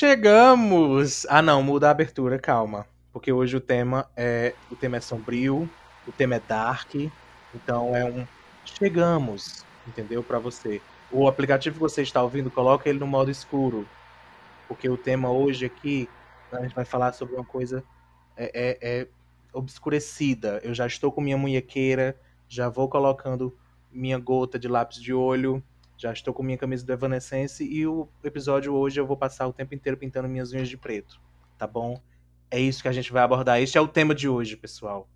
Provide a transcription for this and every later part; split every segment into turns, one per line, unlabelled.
chegamos! Ah, não, muda a abertura, calma. Porque hoje o tema é o tema é sombrio, o tema é dark, então é um chegamos, entendeu? Para você. O aplicativo que você está ouvindo, coloca ele no modo escuro, porque o tema hoje aqui a gente vai falar sobre uma coisa é, é, é obscurecida. Eu já estou com minha munhequeira, já vou colocando minha gota de lápis de olho, já estou com minha camisa do Evanescence e o episódio hoje eu vou passar o tempo inteiro pintando minhas unhas de preto, tá bom? É isso que a gente vai abordar. Este é o tema de hoje, pessoal.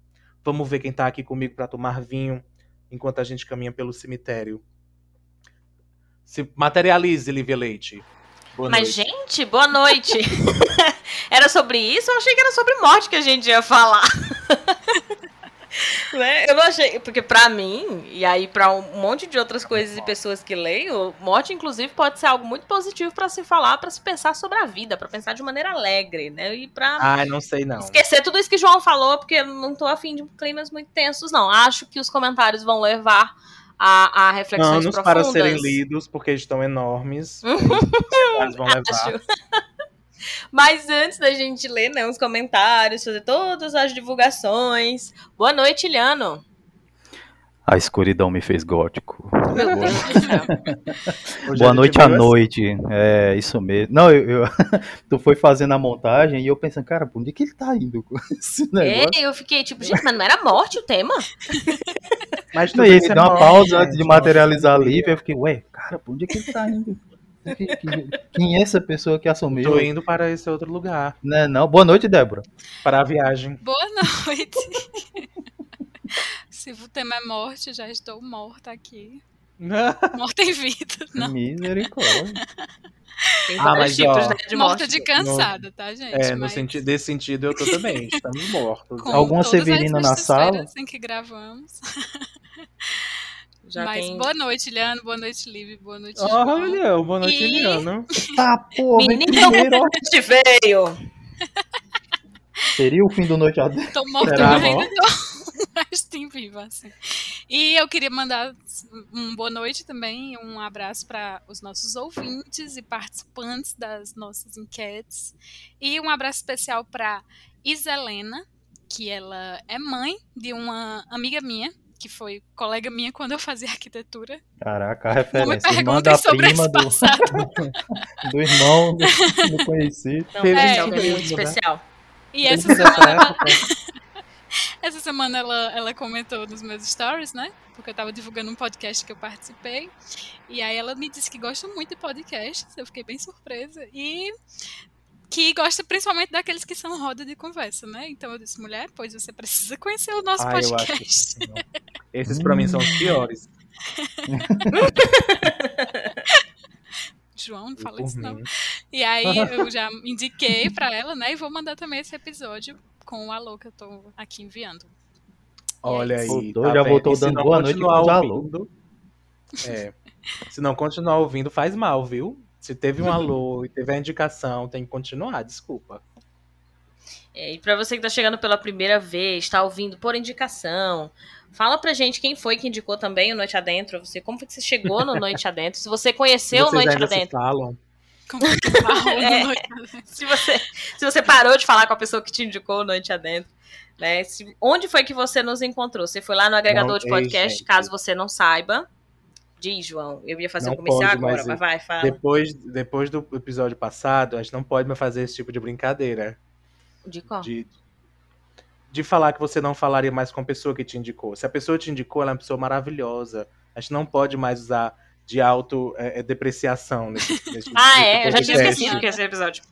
Vamos ver quem tá aqui comigo para tomar vinho enquanto a gente caminha pelo cemitério. Se materialize, Lívia Leite.
Boa Mas, noite. gente, boa noite. era sobre isso? Eu achei que era sobre morte que a gente ia falar. né? Eu não achei, porque para mim, e aí para um monte de outras coisas e pessoas que leem, morte inclusive pode ser algo muito positivo para se falar, para se pensar sobre a vida, para pensar de maneira alegre, né? E para
Ah, não sei não.
Esquecer tudo isso que João falou, porque eu não tô afim de climas muito tensos não. Acho que os comentários vão levar a, a reflexões
Anos
profundas.
para serem lidos, porque estão enormes. Eles vão levar. Acho.
Mas antes da gente ler né, os comentários, fazer todas as divulgações. Boa noite, Iliano.
A escuridão me fez gótico. Boa noite à noite. É, isso mesmo. Não, eu, eu tu foi fazendo a montagem e eu pensando, cara, por onde que ele tá indo com esse negócio?
É, eu fiquei tipo, gente, mas não era morte o tema?
Mas não, ele deu uma pausa antes de materializar a Lívia. Eu fiquei, ué, cara, por onde que ele tá indo? Quem é essa pessoa que assumiu?
Tô indo para esse outro lugar.
Não, não. Boa noite, Débora.
Para a viagem.
Boa noite. Se o tema é morte, já estou morta aqui. morta em vida, não.
Misericórdia.
Tem ah, mas, tipos ó, né, de
morta de cansada, no, tá, gente?
É, no mas... sentido, desse sentido eu tô também. Estamos mortos.
Com
Alguma Severina na sala?
em que gravamos. Já Mas tem... boa noite, Liano. Boa noite, Liv. Boa noite,
João. Olha, boa noite, e... Liano.
Tá, porra.
Menino te veio.
Seria o fim do Noite Adentro?
Tô morta ainda, tô... mas tem viva, assim. E eu queria mandar um boa noite também, um abraço para os nossos ouvintes e participantes das nossas enquetes. E um abraço especial para Iselena, que ela é mãe de uma amiga minha, que foi colega minha quando eu fazia arquitetura.
Caraca, a referência. Irmã da prima do, do irmão do, do conhecido.
Então, é, é muito especial.
E essa semana, ela, essa semana ela, ela comentou nos meus stories, né? Porque eu tava divulgando um podcast que eu participei. E aí ela me disse que gosta muito de podcasts. Eu fiquei bem surpresa. E que gosta principalmente daqueles que são roda de conversa, né? Então eu disse, mulher, pois você precisa conhecer o nosso ah, podcast.
Esses para mim são os piores.
João, não fala isso não. E aí eu já indiquei para ela, né? E vou mandar também esse episódio com o alô que eu tô aqui enviando.
Olha aí.
Voltou, tá já voltou dando boa noite com o alô.
É. Se não continuar ouvindo, faz mal, viu? Se teve um alô e teve a indicação, tem que continuar, desculpa.
É, e para você que tá chegando pela primeira vez, está ouvindo por indicação, fala pra gente quem foi que indicou também o Noite Adentro. Você, como foi que você chegou no Noite Adentro? Se você conheceu o Noite
ainda
Adentro.
Se falam.
Como é que é,
se, você, se você parou de falar com a pessoa que te indicou o Noite Adentro. Né? Se, onde foi que você nos encontrou? Você foi lá no agregador não, de podcast, ei, caso você não saiba. Diz, João. Eu ia fazer não um comercial agora, mas, mas vai, fala.
Depois, depois do episódio passado, a gente não pode mais fazer esse tipo de brincadeira.
De qual?
De, de falar que você não falaria mais com a pessoa que te indicou. Se a pessoa te indicou, ela é uma pessoa maravilhosa. A gente não pode mais usar de auto-depreciação é, nesse,
nesse Ah, é? Eu já tinha esquecido que esse episódio.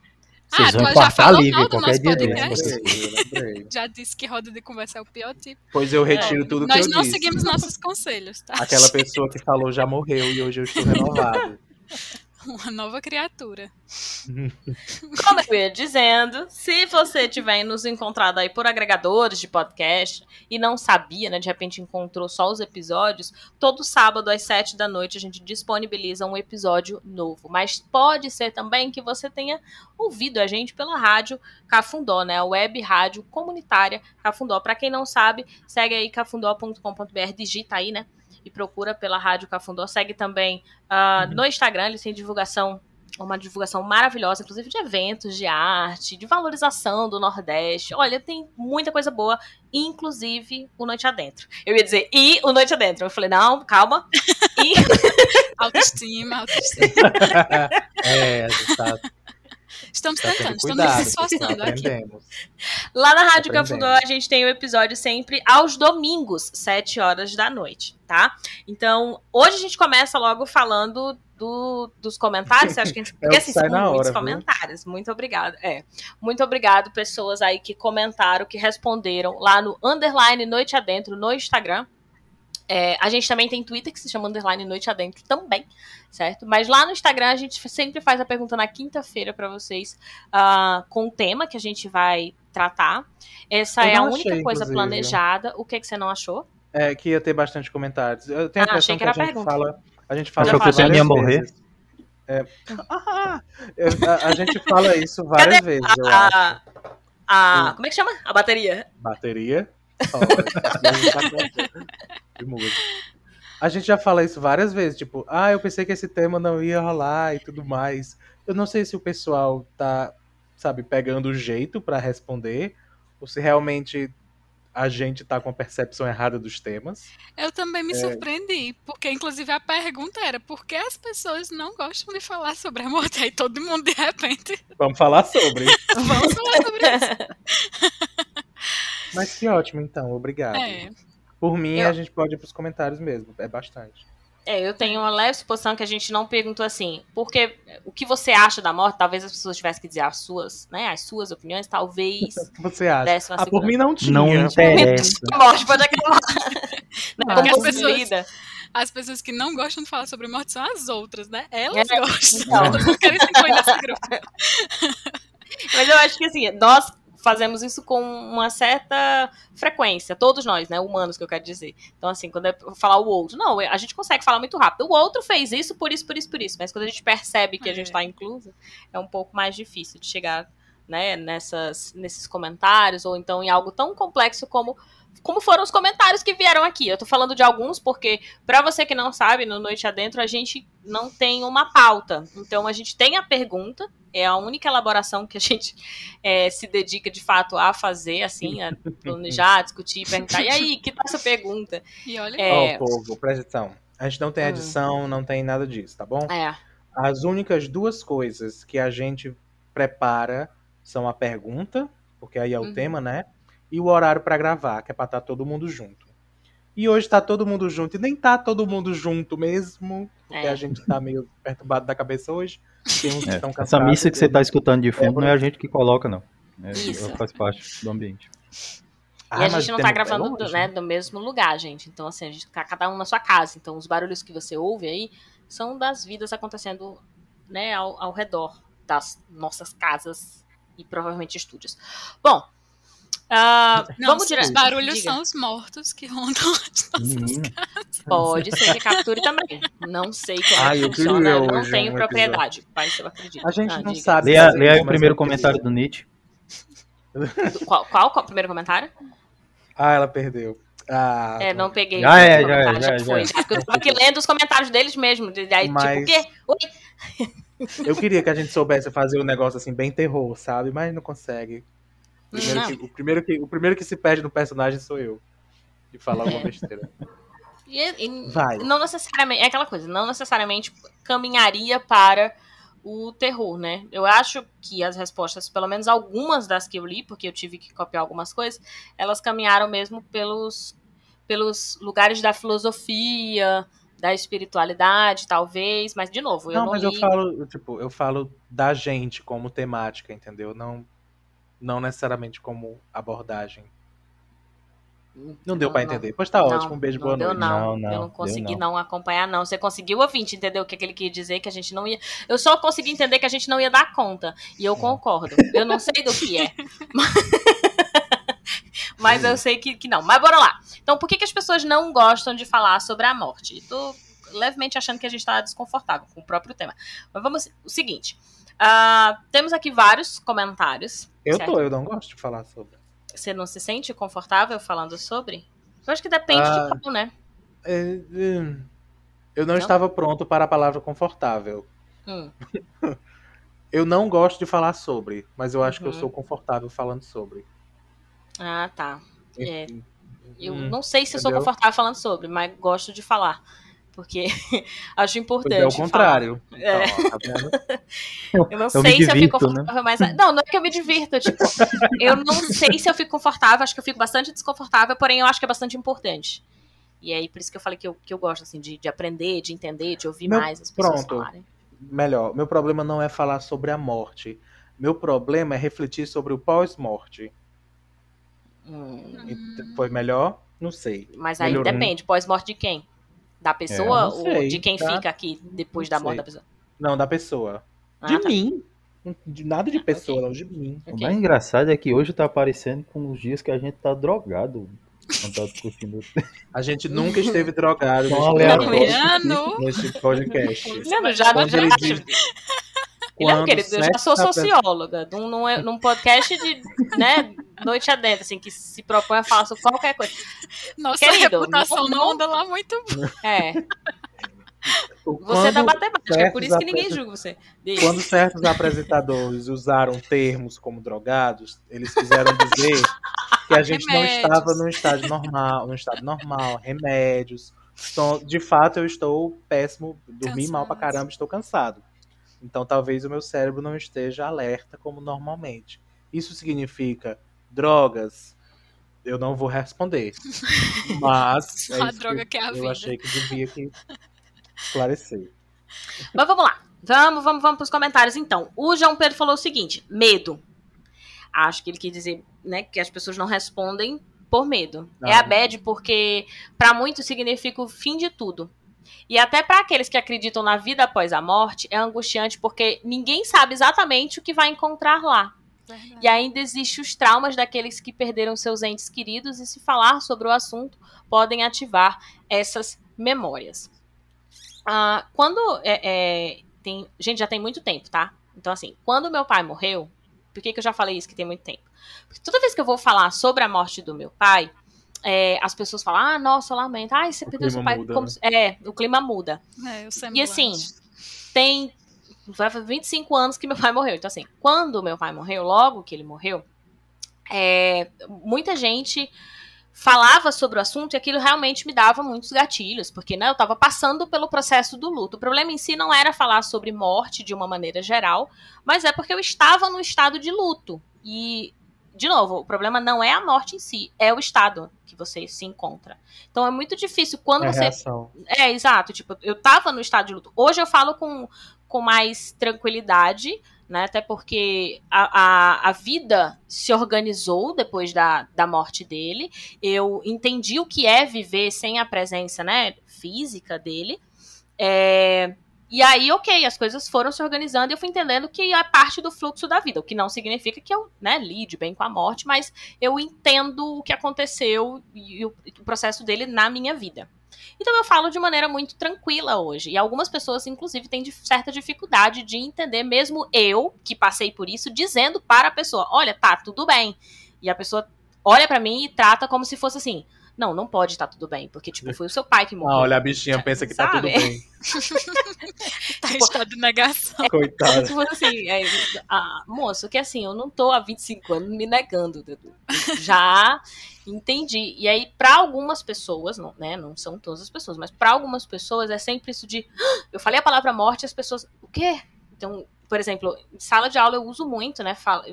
Vocês ah, vão cortar livre qualquer dia desse.
Já disse que roda de conversa é o pior tipo.
Pois eu retiro é. tudo que eu
disse.
Nós
não seguimos nossos conselhos, tá?
Aquela pessoa que falou já morreu e hoje eu estou renovado.
Uma nova criatura.
Como eu ia dizendo, se você tiver nos encontrado aí por agregadores de podcast e não sabia, né, de repente encontrou só os episódios, todo sábado às sete da noite a gente disponibiliza um episódio novo. Mas pode ser também que você tenha ouvido a gente pela rádio Cafundó, né, a web rádio comunitária Cafundó. Para quem não sabe, segue aí cafundó.com.br, digita aí, né, e procura pela Rádio Cafundó. Segue também uh, no Instagram, eles têm divulgação uma divulgação maravilhosa, inclusive de eventos, de arte, de valorização do Nordeste. Olha, tem muita coisa boa, inclusive o Noite Adentro. Eu ia dizer, e o Noite Adentro. Eu falei, não, calma. E...
autoestima, autoestima.
é, tá,
Estamos tá tentando, estamos nos esforçando aqui.
Lá na Rádio Cafundó a gente tem o um episódio sempre aos domingos, 7 horas da noite, tá? Então, hoje a gente começa logo falando do, dos comentários. Acho que a gente.
Porque
é assim, são
hora,
muitos
viu?
comentários. Muito obrigado. É. Muito obrigado, pessoas aí que comentaram, que responderam lá no underline Noite Adentro no Instagram. É, a gente também tem Twitter que se chama Underline Noite Adentro também, certo? Mas lá no Instagram a gente sempre faz a pergunta na quinta-feira para vocês uh, com o tema que a gente vai tratar. Essa
Eu
é a única
achei,
coisa
inclusive.
planejada. O que, que você não achou?
É, que ia ter bastante comentários. Eu tenho a
Ah,
impressão
que
que, a gente
pergunta.
fala. A gente fala
Achou que você
ia morrer?
vezes. É. Ah, a, a gente fala isso várias
Cadê
vezes, eu acho.
A, a, como é que chama? A bateria.
Bateria. Ó, de música. A gente já fala isso várias vezes, tipo, ah, eu pensei que esse tema não ia rolar e tudo mais. Eu não sei se o pessoal tá, sabe, pegando o jeito pra responder, ou se realmente a gente tá com a percepção errada dos temas.
Eu também
É.
me surpreendi, porque inclusive a pergunta era por que as pessoas não gostam de falar sobre a morte? Aí todo mundo de repente,
Vamos falar sobre.
vamos falar sobre isso.
Mas que ótimo, então, obrigado.
É.
Por mim,
Eu-
a gente pode ir pros comentários mesmo, é bastante.
É, eu tenho uma leve suposição que a gente não perguntou assim, porque o que você acha da morte, talvez as pessoas tivessem que dizer as suas, né? As suas opiniões, talvez
O que você acha? Ah, por mim não tinha.
Não interessa.
A morte pode acabar. Não,
Porque
como
as pessoas-. As pessoas que não gostam de falar sobre morte são as outras, né? Elas
É,
gostam.
então.
Elas não querem se incluir nesse grupo.
Mas eu acho que assim, nós fazemos isso com uma certa frequência, todos nós, né, humanos que eu quero dizer. Então assim, quando é falar o outro, não, a gente consegue falar muito rápido. O outro fez isso por isso, por isso, por isso, mas quando a gente percebe que a
É.
gente está inclusa, é um pouco mais difícil de chegar, né, nessas nesses comentários ou então em algo tão complexo como como foram os comentários que vieram aqui. Eu tô falando de alguns porque, pra você que não sabe, no Noite Adentro a gente não tem uma pauta. Então a gente tem a pergunta, é a única elaboração que a gente é, se dedica de fato a fazer, assim, a planejar, discutir, perguntar. E aí, que tal essa pergunta?
E olha,
É.
Ó, povo, presta atenção. A gente não tem
Hum.
edição, não tem nada disso, tá bom?
É,
As únicas duas coisas que a gente prepara são a pergunta, porque aí é o
Uhum.
tema, né? E o horário pra gravar, que é pra estar todo mundo junto. E hoje tá todo mundo junto, e nem tá todo mundo junto mesmo, porque
É.
a gente tá meio perturbado da cabeça hoje. Tem uns que
É,
estão
Essa missa que você tá escutando de fundo não é a gente que coloca, não. É,
Isso.
Faz parte do ambiente.
Ah,
e a
mas
gente não tá
muito
gravando
longe,
do, né, do mesmo lugar, gente. Então, assim, a gente tá cada um na sua casa. Então, os barulhos que você ouve aí são das vidas acontecendo, né, ao, ao redor das nossas casas e provavelmente estúdios. Bom, ah,
não,
vamos
os
direto.
barulhos
Diga.
são os mortos que rondam as nossas
Menina.
Pode ser que capture também. Não sei como
Ai,
é funciona. Eu não tenho
um
propriedade. Mas eu acredito.
A gente
Ah,
não
diga.
sabe.
Leia, o primeiro comentário do Nietzsche.
Qual, qual, qual o primeiro comentário?
Ah, ela perdeu. Ah,
É, não peguei.
Já é, já é, já é,
foi.
já é.
Porque eu tava aqui lendo os comentários deles mesmo. de- Aí,
Mas-
tipo, o quê? Oi?
Eu queria que a gente soubesse fazer um negócio assim, bem terror, sabe? Mas não consegue. Primeiro que- o, primeiro que, o primeiro que se perde no personagem sou eu. De falar alguma besteira.
E, e
Vai.
não necessariamente, é aquela coisa, não necessariamente caminharia para o terror, né? Eu acho que as respostas, pelo menos algumas das que eu li, porque eu tive que copiar algumas coisas, elas caminharam mesmo pelos, pelos lugares da filosofia, da espiritualidade, talvez, mas de novo, eu
não,
não,
mas
li.
eu falo, tipo, eu falo da gente como temática, entendeu? Não, não necessariamente como abordagem. Não deu pra entender. Pois tá
não,
ótimo. Um beijo,
não
boa
deu,
noite.
Não,
Não,
eu
não,
não
deu
consegui
não.
não. acompanhar, não. Você conseguiu, ouvinte, entender o que, que ele queria dizer, que a gente não ia. Eu só consegui entender que a gente não ia dar conta. E eu concordo. Eu não sei do que é. Mas eu sei que, que não. Mas bora lá. Então, por que, que as pessoas não gostam de falar sobre a morte? Tô levemente achando que a gente tá desconfortável com o próprio tema. Mas vamos. O seguinte. Ah, temos aqui vários comentários.
Eu
certo?
tô, eu não gosto de falar sobre.
Você não se sente confortável falando sobre? Eu acho que depende
Ah.
de qual, né?
É, é, eu não,
Não?
estava pronto para a palavra confortável.
Hum.
eu não gosto de falar sobre, mas eu acho que eu
Uhum.
sou confortável falando sobre.
Ah, tá. É. Eu
Hum,
não sei se eu sou
entendeu?
confortável falando sobre, mas gosto de falar. Porque acho
Pois
importante.
é o contrário.
É.
Então, tá vendo?
Eu não
Eu
sei
me
se eu fico
divirto, né?
confortável, mas. Não, não é que eu me divirto, tipo, eu não sei se eu fico confortável, acho que eu fico bastante desconfortável, porém eu acho que é bastante importante. E aí, por isso que eu falei que eu, que eu gosto, assim, de, de aprender, de entender, de ouvir
Meu-
mais as pessoas
pronto.
falarem.
Melhor, meu problema não é falar sobre a morte. Meu problema é refletir sobre o pós-morte.
Hum,
Foi melhor? Não sei.
mas aí
Melhorou.
depende, pós-morte de quem? Da pessoa
não
ou
sei,
de quem
tá?
fica aqui depois
Não
da morte
sei.
da pessoa?
Não, da pessoa.
Ah,
de
tá.
mim. De nada de pessoa,
Ok.
não, de mim.
O
Ok.
mais engraçado é que hoje tá aparecendo com os dias que a gente tá drogado. Tá discutindo.
A gente nunca esteve drogado
Tão
nesse
aleatório.
Nesse podcast.
Leandro, já, já, já,
Quando
querido, eu já sou socióloga, num, num, num podcast de, né, noite adentro, assim, que se propõe a falar sobre qualquer coisa.
Nossa
Querido,
reputação
não-
não anda lá muito.
É, você é da matemática, é por isso que ninguém julga você. Diz.
Quando certos apresentadores usaram termos como drogados, eles quiseram dizer que a gente não
Remédios.
estava num estágio normal, num estado normal, remédios. Então, de fato, eu estou péssimo, dormi mal pra
Cansado.
caramba, estou cansado. Então, talvez o meu cérebro não esteja alerta como normalmente. Isso significa drogas? Eu não vou responder. Mas
Só a droga que é a
eu
vida.
achei que devia que esclarecer.
Mas vamos lá. Vamos, vamos, vamos pros comentários então. O João Pedro falou o seguinte: medo. Acho que ele quis dizer, né, que as pessoas não respondem por medo.
Não.
É a bad porque para muitos significa o fim de tudo. E até para aqueles que acreditam na vida após a morte, é angustiante porque ninguém sabe exatamente o que vai encontrar lá. E ainda existem os traumas daqueles que perderam seus entes queridos e se falar sobre o assunto podem ativar essas memórias. Ah, quando é, é, tem, gente já tem muito tempo, tá? Então assim, quando meu pai morreu, por que, que eu já falei isso que tem muito tempo? Porque toda vez que eu vou falar sobre a morte do meu pai, é, as pessoas falam, ah, nossa, eu lamento, ai, você perdeu seu pai,
muda,
como
né?
se- é, o clima muda.
É,
E assim, tem vai fazer 25 anos que meu pai morreu. Então, assim, quando meu pai morreu, logo que ele morreu, é, muita gente falava sobre o assunto e aquilo realmente me dava muitos gatilhos, porque né, eu estava passando pelo processo do luto. O problema em si não era falar sobre morte de uma maneira geral, mas é porque eu estava no estado de luto. E, de novo, o problema não é a morte em si, é o estado que você se encontra. Então é muito difícil quando
É
você
reação.
é, exato. Tipo, eu tava no estado de luto. Hoje eu falo com, com mais tranquilidade, né? Até porque a, a, a vida se organizou depois da, da morte dele. Eu entendi o que é viver sem a presença, né, física dele. É, e aí, ok, as coisas foram se organizando e eu fui entendendo que é parte do fluxo da vida, o que não significa que eu né, lide bem com a morte, mas eu entendo o que aconteceu e o, o processo dele na minha vida. Então eu falo de maneira muito tranquila hoje. E algumas pessoas, inclusive, têm certa dificuldade de entender, mesmo eu, que passei por isso, dizendo para a pessoa: olha, tá tudo bem. E a pessoa olha pra mim e trata como se fosse assim. Não, não pode estar tudo bem, porque, tipo, foi o seu pai que morreu.
Ah, olha, a bichinha pensa que tá tudo
Sabe?
bem.
Tá em estado de negação.
Coitada.
Tipo assim, é, ah, moço, que assim, eu não tô há 25 anos me negando. Dudu. Já entendi. E aí, pra algumas pessoas, não, né, não são todas as pessoas, mas pra algumas pessoas é sempre isso de. "Ah, Eu falei a palavra morte e as pessoas. O quê? Então, por exemplo, em sala de aula eu uso muito, né? Falo,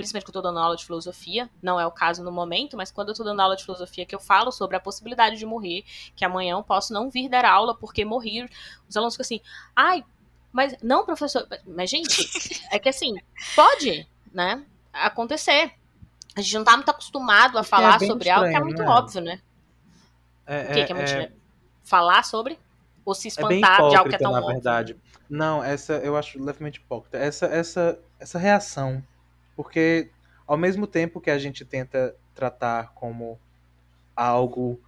principalmente quando eu tô dando aula de filosofia, não é o caso no momento, mas quando eu tô dando aula de filosofia que eu falo sobre a possibilidade de morrer, que amanhã eu posso não vir dar aula porque morri, os alunos ficam assim, ai, mas não, professor, mas gente, é que assim, pode, né, acontecer. A gente não tá muito acostumado a
Porque
falar
é
sobre algo que é
estranho,
muito
né?
óbvio, né?
É,
O que, que é muito
é-
estranho? Falar sobre? Ou se
É bem
espantar de algo que é tão
na
óbvio?
verdade. Não, essa eu acho levemente hipócrita. Essa, essa, essa reação. Porque ao mesmo tempo que a gente tenta tratar como algo,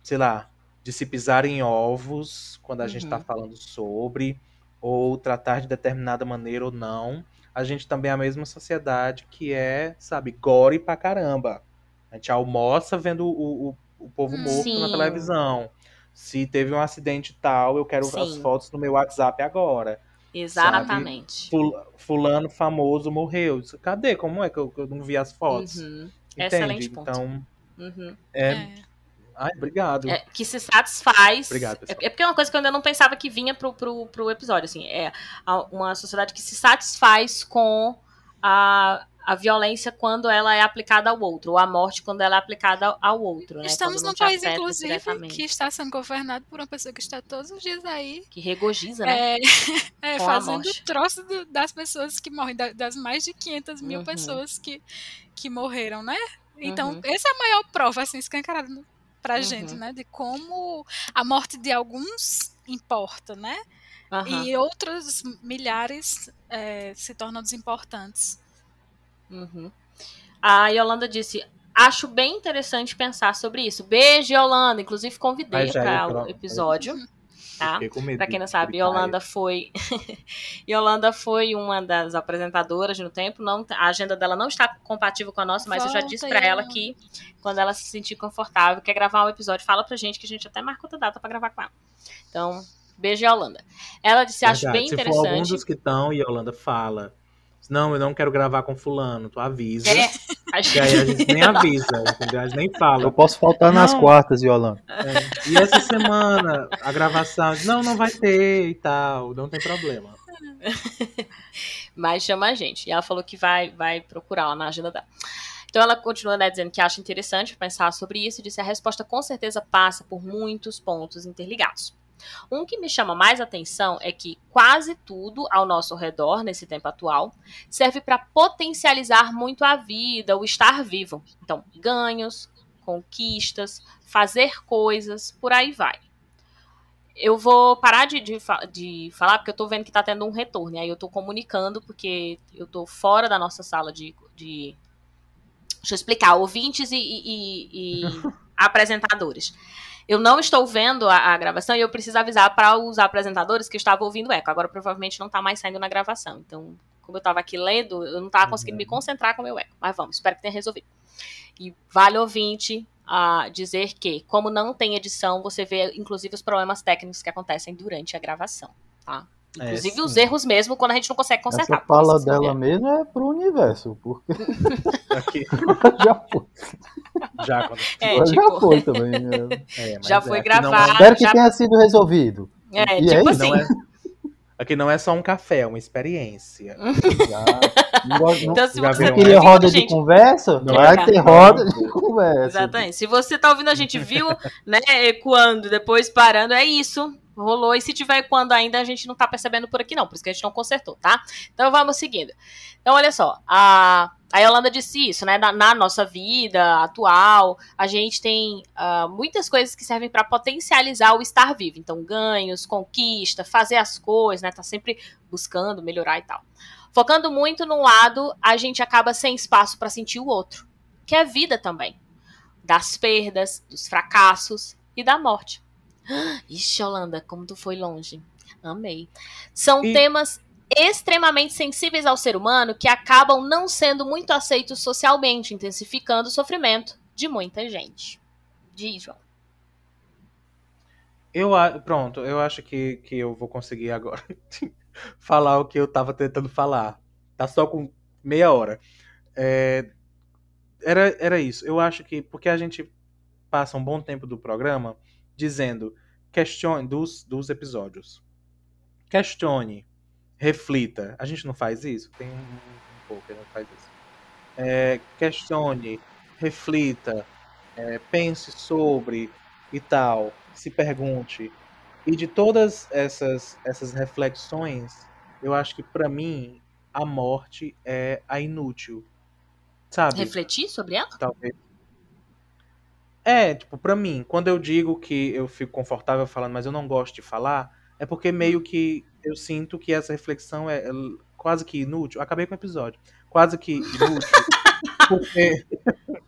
sei lá, de se pisar em ovos quando a gente
Uhum.
tá falando sobre, ou tratar de determinada maneira ou não, a gente também é a mesma sociedade que é, sabe, gore pra caramba. A gente almoça vendo o, o, o povo morto na
Sim.
televisão. Se teve um acidente tal, eu quero as
Sim.
fotos no meu WhatsApp agora.
Exatamente.
Fulano famoso morreu. Cadê? Como é que eu, eu não vi as fotos?
Uhum. Excelente ponto.
Então,
uhum.
é, é. Ai, obrigado.
É, que se satisfaz.
Obrigado,
é, é, porque é uma coisa que eu ainda não pensava que vinha pro, pro, pro episódio. Assim, é uma sociedade que se satisfaz com a, a violência quando ela é aplicada ao outro, ou a morte quando ela é aplicada ao outro. Né?
Estamos num país, inclusive, que está sendo governado por uma pessoa que está todos os dias aí.
Que regozija, né?
É, é fazendo troço do, das pessoas que morrem, das mais de 500 mil uhum. pessoas que, que morreram, né? Então, uhum. essa é a maior prova, assim, escancarada pra uhum. gente, né? De como a morte de alguns importa, né? E outros milhares é, se tornam desimportantes.
Uhum. A Yolanda disse: Acho bem interessante pensar sobre isso. Beijo, Yolanda. Inclusive, convidei para o episódio. Tá? Para quem não sabe, Yolanda foi Yolanda foi uma das apresentadoras no tempo. Não, a agenda dela não está compatível com a nossa, mas Volta, eu já disse para ela que quando ela se sentir confortável, quer gravar um episódio, fala pra gente que a gente até marcou outra data para gravar com ela. Então, beijo, Yolanda. Ela disse: Acho bem
Se
interessante. Se
for algum dos que estão, Yolanda fala não, eu não quero gravar com fulano. Tu avisa. É. E aí a gente nem avisa, entendeu? A gente nem fala.
Eu posso faltar não. nas quartas, Yolanda.
É. E essa semana, a gravação, não, não vai ter e tal, não tem problema.
Mas chama a gente. E ela falou que vai, vai procurar lá na agenda dela. Então ela continua né, dizendo que acha interessante pensar sobre isso e disse a resposta com certeza passa por muitos pontos interligados. Um que me chama mais atenção é que quase tudo ao nosso redor, nesse tempo atual, serve para potencializar muito a vida, o estar vivo. Então, ganhos, conquistas, fazer coisas, por aí vai. Eu vou parar de, de, de falar porque eu estou vendo que está tendo um retorno. E aí eu estou comunicando porque eu estou fora da nossa sala de, de Deixa eu explicar, ouvintes e, e, e apresentadores. Eu não estou vendo a, a gravação e eu preciso avisar para os apresentadores que eu estava ouvindo o eco. Agora provavelmente não está mais saindo na gravação. Então, como eu estava aqui lendo, eu não estava conseguindo me concentrar com o meu eco. Mas vamos, espero que tenha resolvido. E vale ouvinte a dizer que, como não tem edição, você vê inclusive os problemas técnicos que acontecem durante a gravação, tá? É, inclusive é, os erros mesmo quando a gente não consegue consertar.
Essa fala dela mesmo é pro universo, porque
Aqui.
já foi.
Já, quando...
é,
tipo...
já
foi também.
Né? É, já foi é, gravado.
Espero que
já...
tenha sido resolvido.
É, e tipo assim.
Não é... Aqui não é só um café, é uma experiência.
já, não,
então, se
você tá queria roda de gente... conversa, não vai ter roda de conversa.
Exatamente. Se você tá ouvindo a gente viu, né, ecoando, depois parando, é isso rolou. E se tiver quando ainda, a gente não tá percebendo por aqui, não. Por isso que a gente não consertou, tá? Então vamos seguindo. Então, olha só. A, a Yolanda disse isso, né? Na, na nossa vida atual, a gente tem uh, muitas coisas que servem para potencializar o estar vivo. Então, ganhos, conquista, fazer as coisas, né? Tá sempre buscando melhorar e tal. Focando muito num lado, a gente acaba sem espaço para sentir o outro, que é vida também. Das perdas, dos fracassos e da morte. Ixi, Holanda, como tu foi longe. Amei. São e... temas extremamente sensíveis ao ser humano que acabam não sendo muito aceitos socialmente, intensificando o sofrimento de muita gente. Diz, João.
Eu, pronto, eu acho que, que eu vou conseguir agora falar o que eu tava tentando falar. Tá só com meia hora. É, era, era isso. Eu acho que porque a gente passa um bom tempo do programa dizendo questione dos, dos episódios. Questione, reflita. A gente não faz isso? Tem um, um pouco que não faz isso. É, questione, reflita, é, pense sobre e tal, se pergunte. E de todas essas, essas reflexões, eu acho que para mim a morte é a inútil. Sabe?
Refletir sobre ela?
Talvez. É, tipo, pra mim, quando eu digo que eu fico confortável falando, mas eu não gosto de falar, é porque meio que eu sinto que essa reflexão é, é quase que inútil. Acabei com o episódio. Quase que inútil. porque...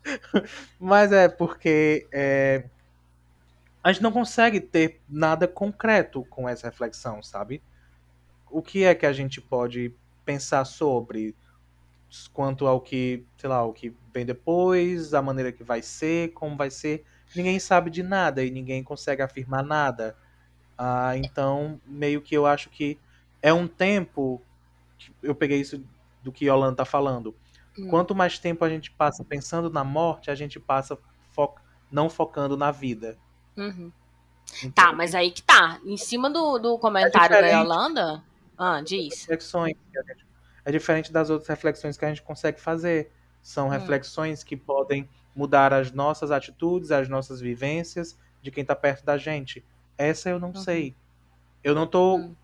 mas é porque é... a gente não consegue ter nada concreto com essa reflexão, sabe? O que é que a gente pode pensar sobre? Quanto ao que, sei lá, o que vem depois, a maneira que vai ser, como vai ser. Ninguém sabe de nada e ninguém consegue afirmar nada. Ah, então, meio que eu acho que é um tempo. Eu peguei isso do que Yolanda tá falando. Hum. Quanto mais tempo a gente passa pensando na morte, a gente passa fo não focando na vida.
Uhum. Então, tá, mas aí que tá. Em cima do, do comentário é da Yolanda. Ah, diz.
Reflexões é diferente das outras reflexões que a gente consegue fazer. São hum. reflexões que podem mudar as nossas atitudes, as nossas vivências de quem está perto da gente. Essa eu não uhum. sei. Eu não tô. Uhum.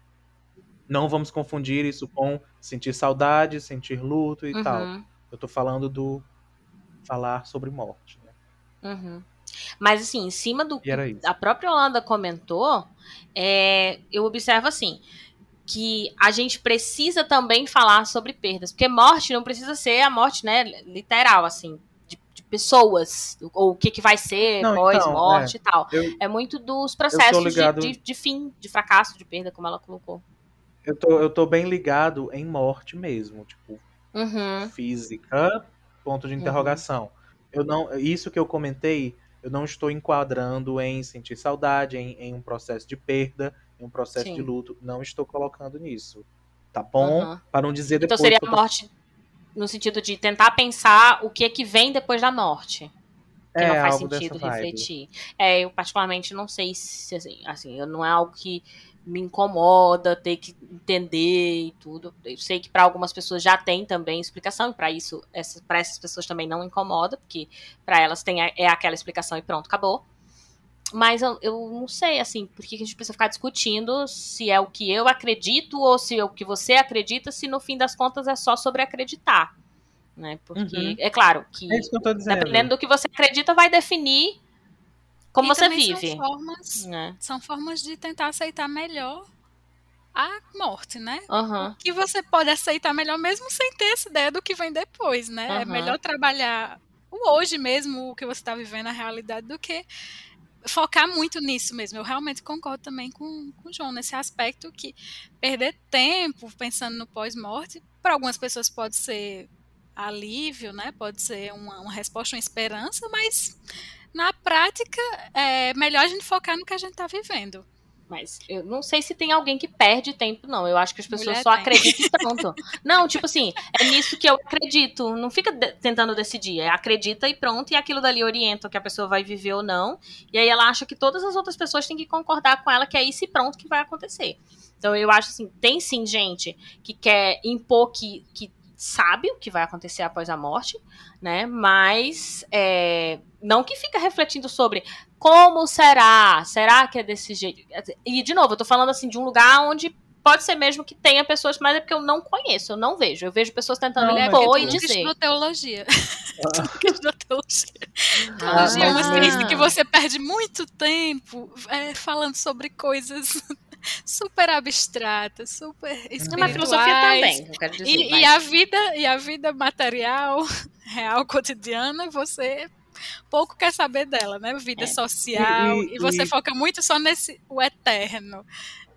Não vamos confundir isso com sentir saudade, sentir luto e uhum. tal. Eu tô falando do falar sobre morte.
Né? Uhum. Mas assim, em cima do que a própria Holanda comentou, é, eu observo assim que a gente precisa também falar sobre perdas, porque morte não precisa ser a morte, né, literal, assim, de, de pessoas, ou o que, que vai ser pós-morte então, é, e tal. Eu, é muito dos processos ligado... de, de, de, fim, de fracasso, de perda, como ela colocou.
Eu tô, eu tô bem ligado em morte mesmo, tipo, uhum. física, ponto de uhum. interrogação. Uhum. Eu não, isso que eu comentei, eu não estou enquadrando em sentir saudade, em, em um processo de perda, em um processo Sim. de luto. Não estou colocando nisso. Tá bom? Uhum. Para não dizer
então
depois.
Então seria a morte no sentido de tentar pensar o que é que vem depois da morte. Que é, não faz sentido refletir. É, eu particularmente não sei se assim, assim, não é algo que me incomoda ter que entender e tudo. Eu sei que para algumas pessoas já tem também explicação e para isso, para essas pessoas também não incomoda, porque para elas tem é aquela explicação e pronto, acabou. Mas eu, eu não sei, assim, por que a gente precisa ficar discutindo se é o que eu acredito ou se é o que você acredita, se no fim das contas é só sobre acreditar. Né? Porque, uhum. é claro que, é que dependendo do que você acredita, vai definir como e você vive.
São formas, né? são formas de tentar aceitar melhor a morte, né? Uhum. Que você pode aceitar melhor mesmo sem ter essa ideia do que vem depois, né? Uhum. É melhor trabalhar o hoje mesmo, o que você está vivendo, a realidade, do que focar muito nisso mesmo. Eu realmente concordo também com, com o João nesse aspecto que perder tempo pensando no pós-morte, para algumas pessoas pode ser alívio, né? Pode ser uma, uma resposta, uma esperança, mas na prática é melhor a gente focar no que a gente está vivendo.
Mas eu não sei se tem alguém que perde tempo, não. Eu acho que as pessoas Mulher só tem. acreditam pronto. não, tipo assim, é nisso que eu acredito. Não fica de tentando decidir. É acredita e pronto, e aquilo dali orienta que a pessoa vai viver ou não. E aí ela acha que todas as outras pessoas têm que concordar com ela que é isso e pronto que vai acontecer. Então eu acho assim, tem sim gente que quer impor que, que sabe o que vai acontecer após a morte, né? Mas é, não que fica refletindo sobre como será? Será que é desse jeito? E, de novo, eu tô falando assim de um lugar onde pode ser mesmo que tenha pessoas, mas é porque eu não conheço, eu não vejo. Eu vejo pessoas tentando não, impor e dizer.
Estudou teologia. Ah. estudou teologia. Teologia ah, é uma ciência que você perde muito tempo é, falando sobre coisas super abstratas, super espirituais. É uma filosofia também, eu quero dizer. E, mas... e, a vida, e a vida material, real, cotidiana, você pouco quer saber dela, né? Vida é. social. E, e, e você e... foca muito só nesse o eterno.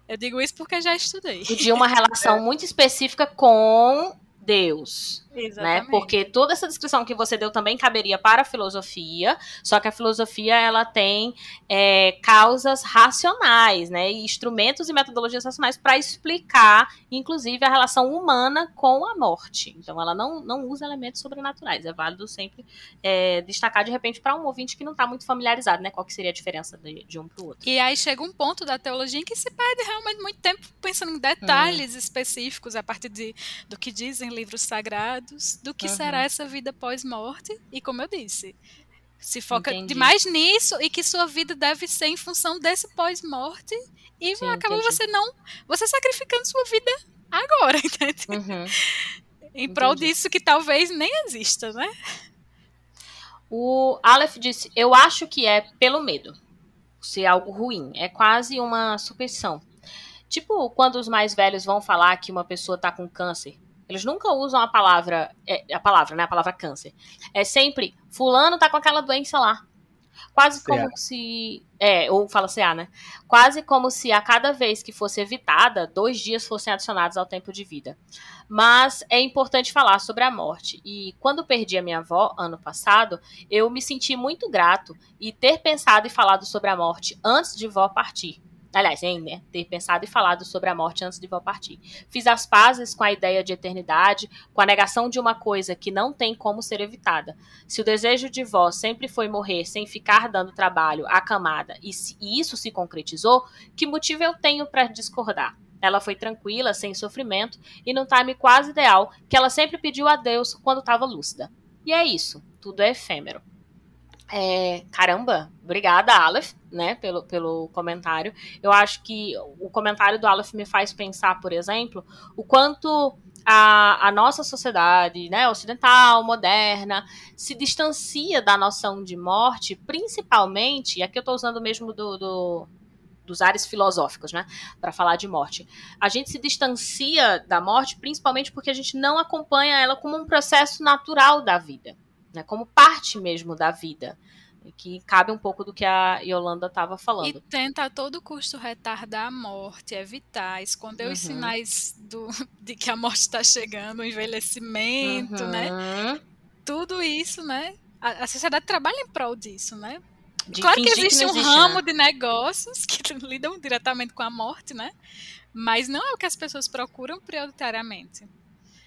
Eu digo isso porque já estudei.
E de uma relação muito específica com Deus. Exatamente. Né? Porque toda essa descrição que você deu também caberia para a filosofia, só que a filosofia ela tem é, causas racionais, né? E instrumentos e metodologias racionais para explicar, inclusive, a relação humana com a morte. Então ela não, não usa elementos sobrenaturais. É válido sempre é, destacar de repente para um ouvinte que não está muito familiarizado, né? Qual que seria a diferença de, de um para o outro.
E aí chega um ponto da teologia em que se perde realmente muito tempo pensando em detalhes hum. específicos a partir de, do que dizem livros sagrados do que uhum. será essa vida pós-morte. E como eu disse, se foca Entendi. demais nisso e que sua vida deve ser em função desse pós-morte. E Sim, acaba entendi. você não. Você sacrificando sua vida agora, entende? Uhum. em prol entendi. disso que talvez nem exista, né?
O Aleph disse: Eu acho que é pelo medo. Ser algo ruim. É quase uma superstição. Tipo, quando os mais velhos vão falar que uma pessoa tá com câncer, eles nunca usam a palavra, é, a palavra, né? A palavra câncer. É sempre, fulano tá com aquela doença lá. Quase como se. É, ou fala CA, né? Quase como se a cada vez que fosse evitada, dois dias fossem adicionados ao tempo de vida. Mas é importante falar sobre a morte. E quando perdi a minha avó, ano passado, eu me senti muito grato e ter pensado e falado sobre a morte antes de vó partir Aliás, em né, ter pensado e falado sobre a morte antes de vou partir. Fiz as pazes com a ideia de eternidade, com a negação de uma coisa que não tem como ser evitada. Se o desejo de vó sempre foi morrer sem ficar dando trabalho à camada e, se, e isso se concretizou, que motivo eu tenho para discordar? Ela foi tranquila, sem sofrimento e num time quase ideal que ela sempre pediu a Deus quando estava lúcida. E é isso, tudo é efêmero. É, caramba, obrigada, Aleph, né, pelo, pelo comentário. Eu acho que o comentário do Aleph me faz pensar, por exemplo, o quanto a, a nossa sociedade né, ocidental, moderna, se distancia da noção de morte, principalmente, e aqui eu estou usando mesmo do, do, dos ares filosóficos, né, para falar de morte. A gente se distancia da morte principalmente porque a gente não acompanha ela como um processo natural da vida né, como parte mesmo da vida. Que cabe um pouco do que a Yolanda estava falando.
E tenta a todo custo retardar a morte, evitar, esconder uhum. os sinais do, de que a morte está chegando, o envelhecimento, né? uhum. né? Tudo isso, né? A, a sociedade trabalha em prol disso, né? De claro que existe, que existe um ramo né? de negócios que lidam diretamente com a morte, né? Mas não é o que as pessoas procuram prioritariamente.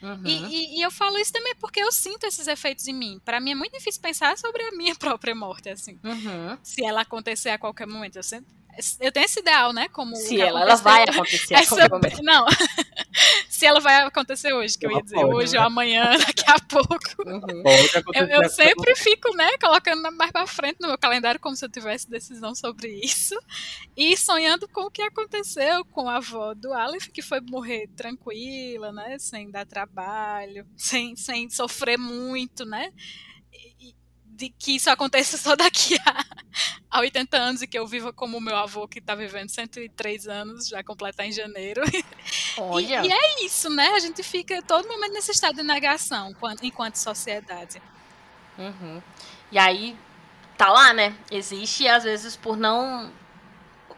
Uhum. E, e, e, eu falo isso também porque eu sinto esses efeitos em mim. Para mim é muito difícil pensar sobre a minha própria morte, assim. Uhum. Se ela acontecer a qualquer momento. Eu sempre eu tenho esse ideal, né? Como
se ela, ela vai acontecer essa,
Não, se ela vai acontecer hoje, que eu ia dizer, pode, hoje né? ou amanhã, daqui a pouco. Uhum. Eu, eu, sempre fico, né, colocando mais pra frente no meu calendário como se eu tivesse decisão sobre isso. E sonhando com o que aconteceu com a avó do Aleph, que foi morrer tranquila, né? Sem dar trabalho, sem, sem sofrer muito, né? De que isso aconteça só daqui a, a 80 anos e que eu viva como o meu avô, que está vivendo 103 anos, já completar em janeiro. Olha. E, e, é isso, né? A gente fica todo momento nesse estado de negação enquanto sociedade.
Uhum. E aí, tá lá, né? Existe, às vezes, por não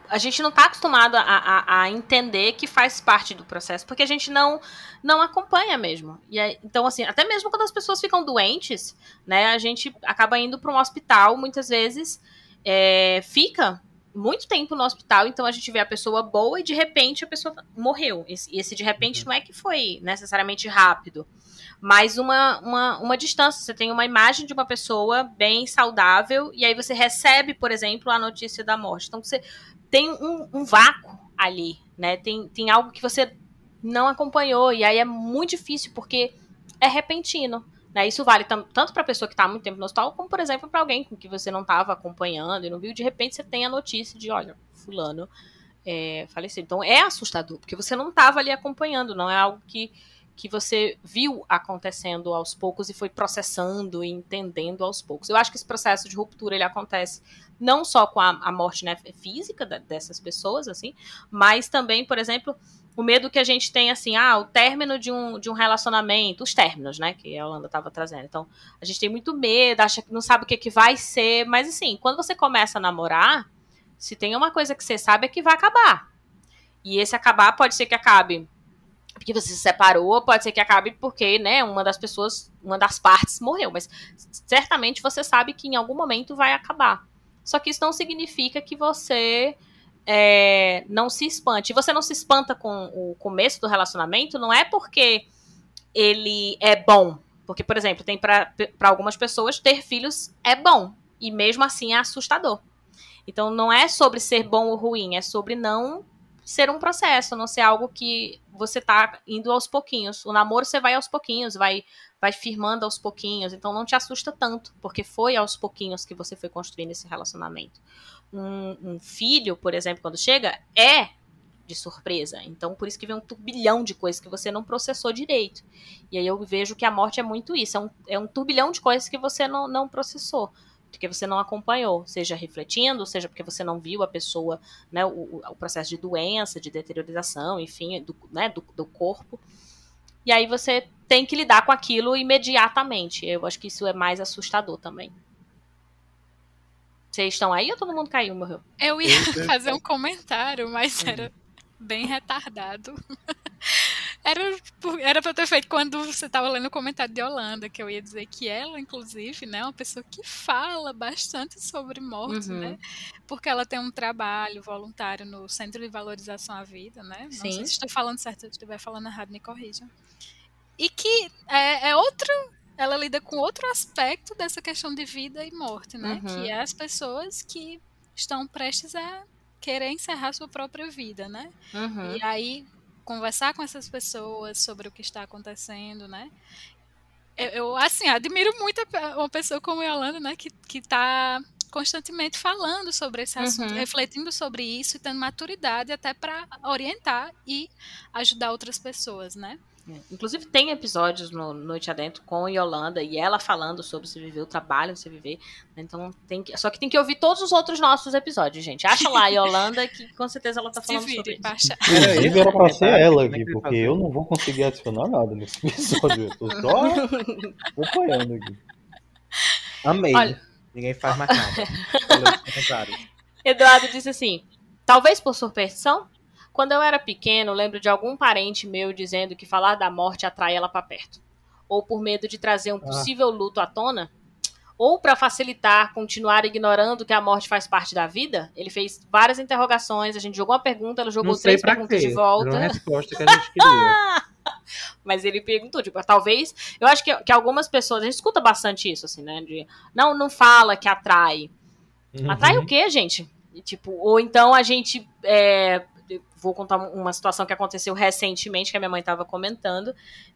a gente não está acostumado a, a, a, entender que faz parte do processo, porque a gente não não acompanha mesmo. E então, assim, até mesmo quando as pessoas ficam doentes, né, a gente acaba indo para um hospital, muitas vezes é, fica muito tempo no hospital, então a gente vê a pessoa boa e de repente a pessoa morreu. E esse, esse de repente não é que foi necessariamente rápido, mas uma, uma, uma distância. Você tem uma imagem de uma pessoa bem saudável e aí você recebe, por exemplo, a notícia da morte. Então você tem um, um vácuo ali, né? Tem, tem algo que você não acompanhou, e aí é muito difícil, porque é repentino. Né? Isso vale tanto para a pessoa que está há muito tempo no hospital, como, por exemplo, para alguém com que você não estava acompanhando e não viu, de repente você tem a notícia de, olha, fulano é. Então é assustador, porque você não estava ali acompanhando, não é algo que que você viu acontecendo aos poucos e foi processando e entendendo aos poucos. Eu acho que esse processo de ruptura ele acontece não só com a, a morte né, física da, dessas pessoas, assim, mas também, por exemplo, o medo que a gente tem, assim, ah, o término de um, de um relacionamento, os términos, né, que a Holanda estava trazendo. Então, a gente tem muito medo, acha que não sabe o que, que vai ser, mas assim, quando você começa a namorar, se tem uma coisa que você sabe é que vai acabar. E esse acabar pode ser que acabe porque você se separou, pode ser que acabe porque, né, uma das pessoas, uma das partes morreu, mas certamente você sabe que em algum momento vai acabar. Só que isso não significa que você é, não se espante. Você não se espanta com o começo do relacionamento, não é porque ele é bom. Porque, por exemplo, tem para algumas pessoas ter filhos é bom. E mesmo assim é assustador. Então não é sobre ser bom ou ruim, é sobre não ser um processo, não ser algo que você tá indo aos pouquinhos. O namoro você vai aos pouquinhos, vai vai firmando aos pouquinhos, então não te assusta tanto, porque foi aos pouquinhos que você foi construindo esse relacionamento. Um, um filho, por exemplo, quando chega, é de surpresa. Então, por isso que vem um turbilhão de coisas que você não processou direito. E aí eu vejo que a morte é muito isso, é um, é um turbilhão de coisas que você não, não processou porque você não acompanhou, seja refletindo, seja porque você não viu a pessoa, né, o, o processo de doença, de deteriorização, enfim, do, né, do, do, corpo. E aí você tem que lidar com aquilo imediatamente. Eu acho que isso é mais assustador também. Vocês estão aí ou todo mundo caiu, morreu?
Eu ia fazer um comentário, mas era bem retardado. Era, era pra ter feito quando você estava lendo o comentário de Holanda, que eu ia dizer que ela, inclusive, né, é uma pessoa que fala bastante sobre morte,
Uhum.
né? Porque ela tem um trabalho voluntário no Centro de Valorização à Vida, né? Não sei
Sim.
se estou falando certo, se eu estiver falando errado, me corrijam. E que é, é outro. Ela lida com outro aspecto dessa questão de vida e morte, né?
Uhum.
Que é as pessoas que estão prestes a querer encerrar sua própria vida, né?
Uhum.
E aí, conversar com essas pessoas sobre o que está acontecendo, né? Eu, eu, assim, admiro muito uma pessoa como a Yolanda, né? Que, que tá constantemente falando sobre esse assunto,
Uhum.
refletindo sobre isso e tendo maturidade até para orientar e ajudar outras pessoas, né?
É. Inclusive tem episódios no Noite Adentro com Yolanda e ela falando sobre se viver, o trabalho de se viver. né? Então tem que. Só que tem que ouvir todos os outros nossos episódios, gente. Acha lá a Yolanda, que com certeza ela tá
Se
falando sobre
virem
isso.
achar.
Inclusive era pra ser ela
é
aqui,
que ele
porque eu não vou conseguir adicionar nada nesse episódio. Eu tô só acompanhando aqui.
Amei.
Olha.
Ninguém faz mais nada.
Eduardo disse assim: talvez por superstição? Quando eu era pequeno, lembro de algum parente meu dizendo que falar da morte atrai ela pra perto. Ou por medo de trazer um possível luto à tona? Ou para facilitar, continuar ignorando que a morte faz parte da vida? Ele fez várias interrogações, a gente jogou uma pergunta, ela jogou três perguntas
quê.
de volta.
Era uma resposta que a gente queria.
Mas ele perguntou, tipo, talvez. Eu acho que, que algumas pessoas. A gente escuta bastante isso, assim, né? De, não, não fala que atrai.
Uhum.
Atrai o quê, gente? E, tipo, ou então a gente. é, vou contar uma situação que aconteceu recentemente, que a minha mãe estava comentando,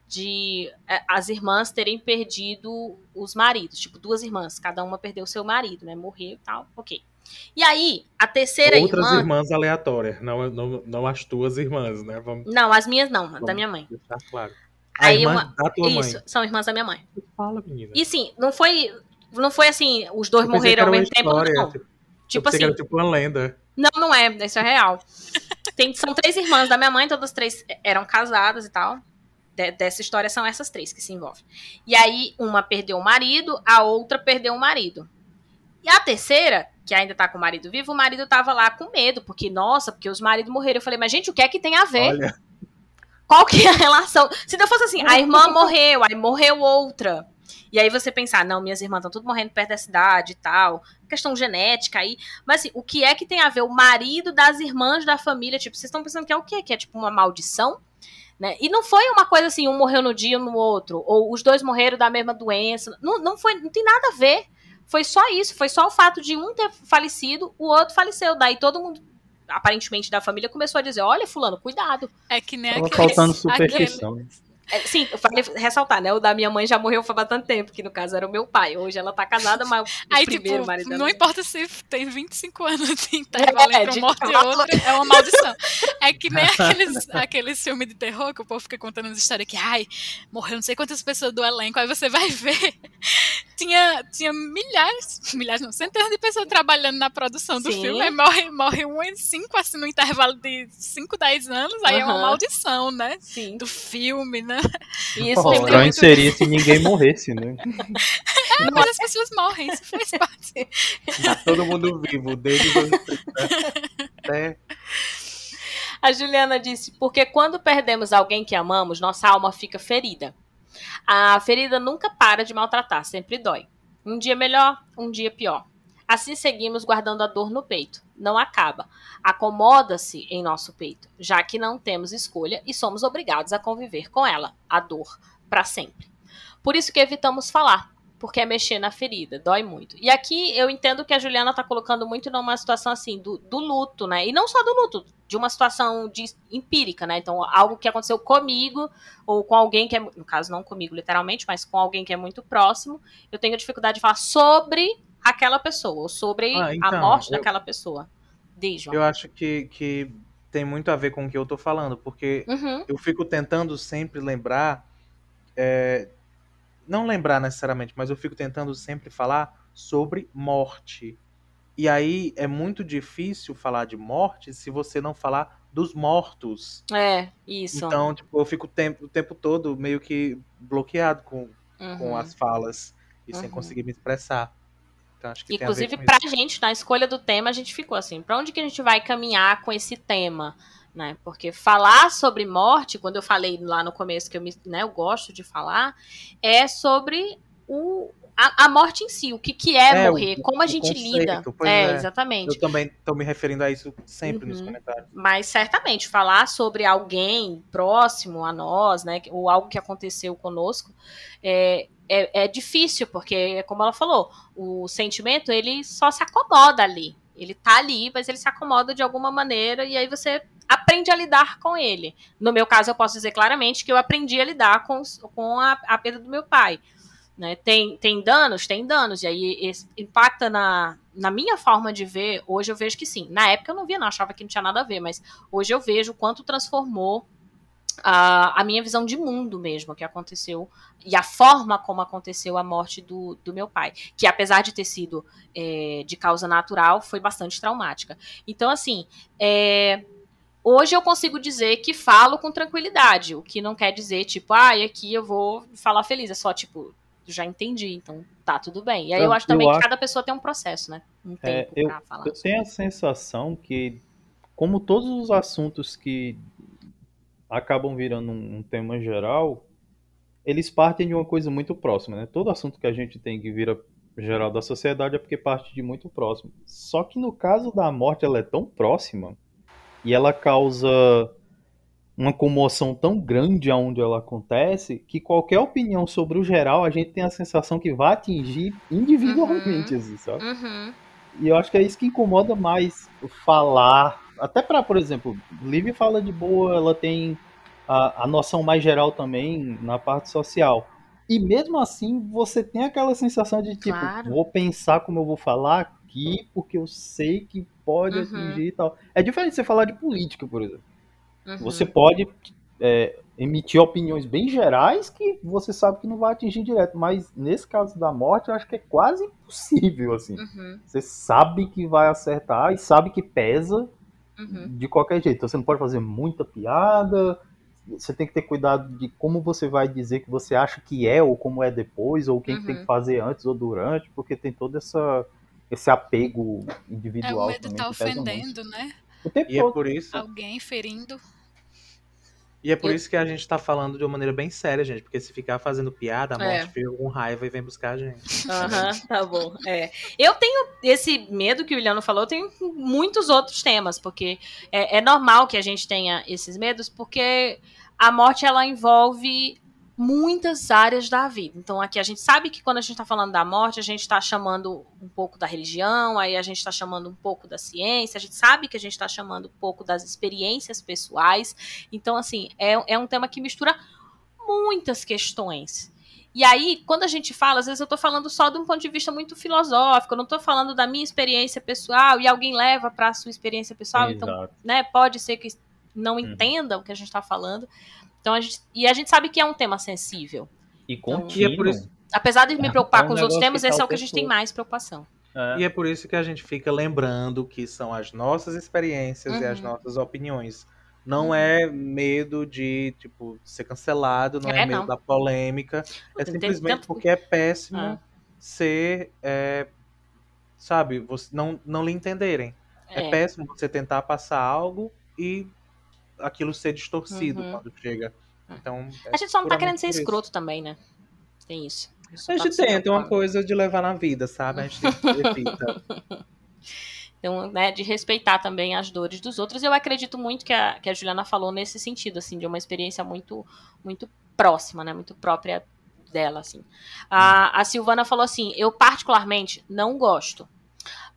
de é, as irmãs terem perdido os maridos. Tipo, duas irmãs, cada uma perdeu seu marido, né? Morreu e tal. Ok. E aí, a terceira
Outras
irmã.
irmãs aleatórias, não, não, não as tuas irmãs, né? Vamos
Não, as minhas não, a da
Vamos.
minha mãe.
deixar claro. A
Aí
irmã
uma-
da tua
Isso,
mãe.
são irmãs da minha mãe.
Fala, menina.
E sim, não foi. Não foi assim, os dois morreram
era
ao mesmo tempo, não.
Tipo,
assim,
era tipo uma lenda.
Não, não é, isso é real. Tem, são três irmãs da minha mãe, todas três eram casadas e tal. De- dessa história são essas três que se envolvem. E aí, uma perdeu o marido, a outra perdeu o marido. E a terceira, que ainda tá com o marido vivo, o marido tava lá com medo, porque, nossa, porque os maridos morreram. Eu falei, mas gente, o que é que tem a ver?
Olha,
Qual que é a relação? Se não fosse assim, a irmã morreu, aí morreu outra. E aí você pensar, não, minhas irmãs estão tudo morrendo perto da cidade e tal. Questão genética aí. Mas assim, o que é que tem a ver o marido das irmãs da família? Tipo, vocês estão pensando que é o quê? Que é tipo uma maldição? Né? E não foi uma coisa assim, um morreu no dia no outro. Ou os dois morreram da mesma doença. Não, não, foi, não tem nada a ver. Foi só isso. Foi só o fato de um ter falecido, o outro faleceu. Daí todo mundo, aparentemente, da família começou a dizer: olha, fulano, cuidado.
É que nem
Tava
aqueles,
faltando superstição.
Sim, eu falei ressaltar, né? O da minha mãe já morreu faz bastante tempo, que no caso era o meu pai. Hoje ela tá casada, mas o
Aí,
primeiro
tipo,
marido dela.
não importa se tem 25 anos de intervalo
É,
entre
de
uma morte e
intervalo.
outra, é uma maldição. É que nem aqueles, aqueles filmes de terror que o povo fica contando as histórias que, ai, morreu não sei quantas pessoas do elenco, aí você vai ver. Tinha, tinha milhares, milhares não, centenas de pessoas trabalhando na produção do
Sim.
filme, aí morre, morre umas cinco, assim, no intervalo de 5, 10 anos, aí é uma maldição, né?
Sim.
Do filme, né?
E isso
O
lembra
estranho
muito.
seria se ninguém morresse, né?
Mas as pessoas morrem, isso faz parte.
tá todo mundo vivo, desde 2030 até
A Juliana disse: porque quando perdemos alguém que amamos, nossa alma fica ferida. A ferida nunca para de maltratar, sempre dói. Um dia melhor, um dia pior. Assim seguimos guardando a dor no peito. Não acaba. Acomoda-se em nosso peito, já que não temos escolha e somos obrigados a conviver com ela, a dor, para sempre. Por isso que evitamos falar, porque é mexer na ferida, dói muito. E aqui eu entendo que a Juliana tá colocando muito numa situação assim, do, do luto, né? E não só do luto, de uma situação de, empírica, né? Então, algo que aconteceu comigo, ou com alguém que é, no caso, não comigo literalmente, mas com alguém que é muito próximo, eu tenho dificuldade de falar sobre aquela pessoa, ou sobre
Ah,
a
então,
morte
eu-
daquela pessoa. Diz, João.
Eu acho que, que tem muito a ver com o que eu tô falando, porque
Uhum,
eu fico tentando sempre lembrar, é, não lembrar necessariamente, mas eu fico tentando sempre falar sobre morte. E aí é muito difícil falar de morte se você não falar dos mortos.
É, isso.
Então, tipo, eu fico o tempo, o tempo todo meio que bloqueado com, com
Uhum.
as falas e sem
Uhum.
conseguir me expressar. Então, acho que
Inclusive,
tem a com
pra
isso.
gente, na escolha do tema, a gente ficou assim: pra onde que a gente vai caminhar com esse tema? Né? Porque falar sobre morte, quando eu falei lá no começo que eu, me, né, eu gosto de falar, é sobre o, a, a, morte em si, o que, que é, é morrer, o, como a gente conceito, lida. É, é, exatamente.
Eu também estou me referindo a isso sempre uhum. nos comentários.
Mas certamente, falar sobre alguém próximo a nós, né, ou algo que aconteceu conosco, é, é, é difícil, porque, como ela falou, o sentimento, ele só se acomoda ali. Ele tá ali, mas ele se acomoda de alguma maneira, e aí você aprende a lidar com ele. No meu caso, eu posso dizer claramente que eu aprendi a lidar com, com a, a perda do meu pai. Né? Tem, tem danos? Tem danos. E aí impacta na, na minha forma de ver. Hoje eu vejo que sim. Na época eu não via, não achava que não tinha nada a ver, mas hoje eu vejo o quanto transformou a, a minha visão de mundo mesmo que aconteceu e a forma como aconteceu a morte do, do meu pai, que apesar de ter sido é, de causa natural, foi bastante traumática. Então, assim, é, hoje eu consigo dizer que falo com tranquilidade, o que não quer dizer, tipo, ah, aqui eu vou falar feliz, é só, tipo, já entendi, então tá tudo bem. E aí eu, eu acho também eu que cada pessoa tem um processo, né? Um
é, tempo eu, pra falar. Eu tenho a sensação que, como todos os assuntos que acabam virando um, um tema geral, eles partem de uma coisa muito próxima, né? Todo assunto que a gente tem que vira geral da sociedade é porque parte de muito próximo. Só que no caso da morte, ela é tão próxima e ela causa uma comoção tão grande aonde ela acontece que qualquer opinião sobre o geral a gente tem a sensação que vai atingir individualmente, uhum. assim, sabe? Uhum. E eu acho que é isso que incomoda mais falar. Até para, por exemplo, Livy fala de boa, ela tem a, a noção mais geral também na parte social. E mesmo assim, você tem aquela sensação de tipo, claro. vou pensar como eu vou falar aqui, porque eu sei que pode uhum. atingir e tal. É diferente de você falar de política, por exemplo. Uhum. Você pode é, emitir opiniões bem gerais que você sabe que não vai atingir direto, mas nesse caso da morte, eu acho que é quase impossível, assim. Uhum. Você sabe que vai acertar e sabe que pesa uhum. de qualquer jeito. Então você não pode fazer muita piada, você tem que ter cuidado de como você vai dizer que você acha que é ou como é depois, ou quem uhum. tem que fazer antes ou durante, porque tem todo essa, esse apego individual. É, o
medo tá ofendendo, né?
O tempo e é todo. é por isso.
Alguém ferindo.
E é por eu... isso que a gente tá falando de uma maneira bem séria, gente. Porque se ficar fazendo piada, a morte é. fica com raiva e vem buscar a gente.
Aham, uhum, tá bom. É. Eu tenho esse medo que o Williano falou, eu tenho muitos outros temas, porque é, é normal que a gente tenha esses medos, porque a morte ela envolve muitas áreas da vida. Então, aqui a gente sabe que quando a gente está falando da morte, a gente está chamando um pouco da religião, aí a gente está chamando um pouco da ciência, a gente sabe que a gente está chamando um pouco das experiências pessoais. Então, assim, é, é um tema que mistura muitas questões. E aí, quando a gente fala, às vezes eu estou falando só de um ponto de vista muito filosófico, eu não estou falando da minha experiência pessoal e alguém leva para a sua experiência pessoal, então, Exato. então, né, pode ser que não uhum. entenda o que a gente está falando. Então a gente, e a gente sabe que é um tema sensível.
E contínuo. Então, é isso,
apesar de me preocupar é um com os outros temas, esse é o que a gente tem mais preocupação.
É. E é por isso que a gente fica lembrando que são as nossas experiências uhum. e as uhum. nossas opiniões. Não uhum. é medo de, tipo, ser cancelado, não é, é medo não. da polêmica. É simplesmente tanto... porque é péssimo ah. ser, é, sabe, você, não, não lhe entenderem. É. é péssimo você tentar passar algo e aquilo ser distorcido uhum. quando chega. Então,
é a gente só não tá querendo ser escroto também, né? Tem isso.
isso a gente tem, tem uma coisa de levar na vida, sabe? A gente evita.
Então, né, de respeitar também as dores dos outros. Eu acredito muito que a, que a Juliana falou nesse sentido, assim, de uma experiência muito, muito próxima, né, muito própria dela, assim. A, a Silvana falou assim, eu particularmente não gosto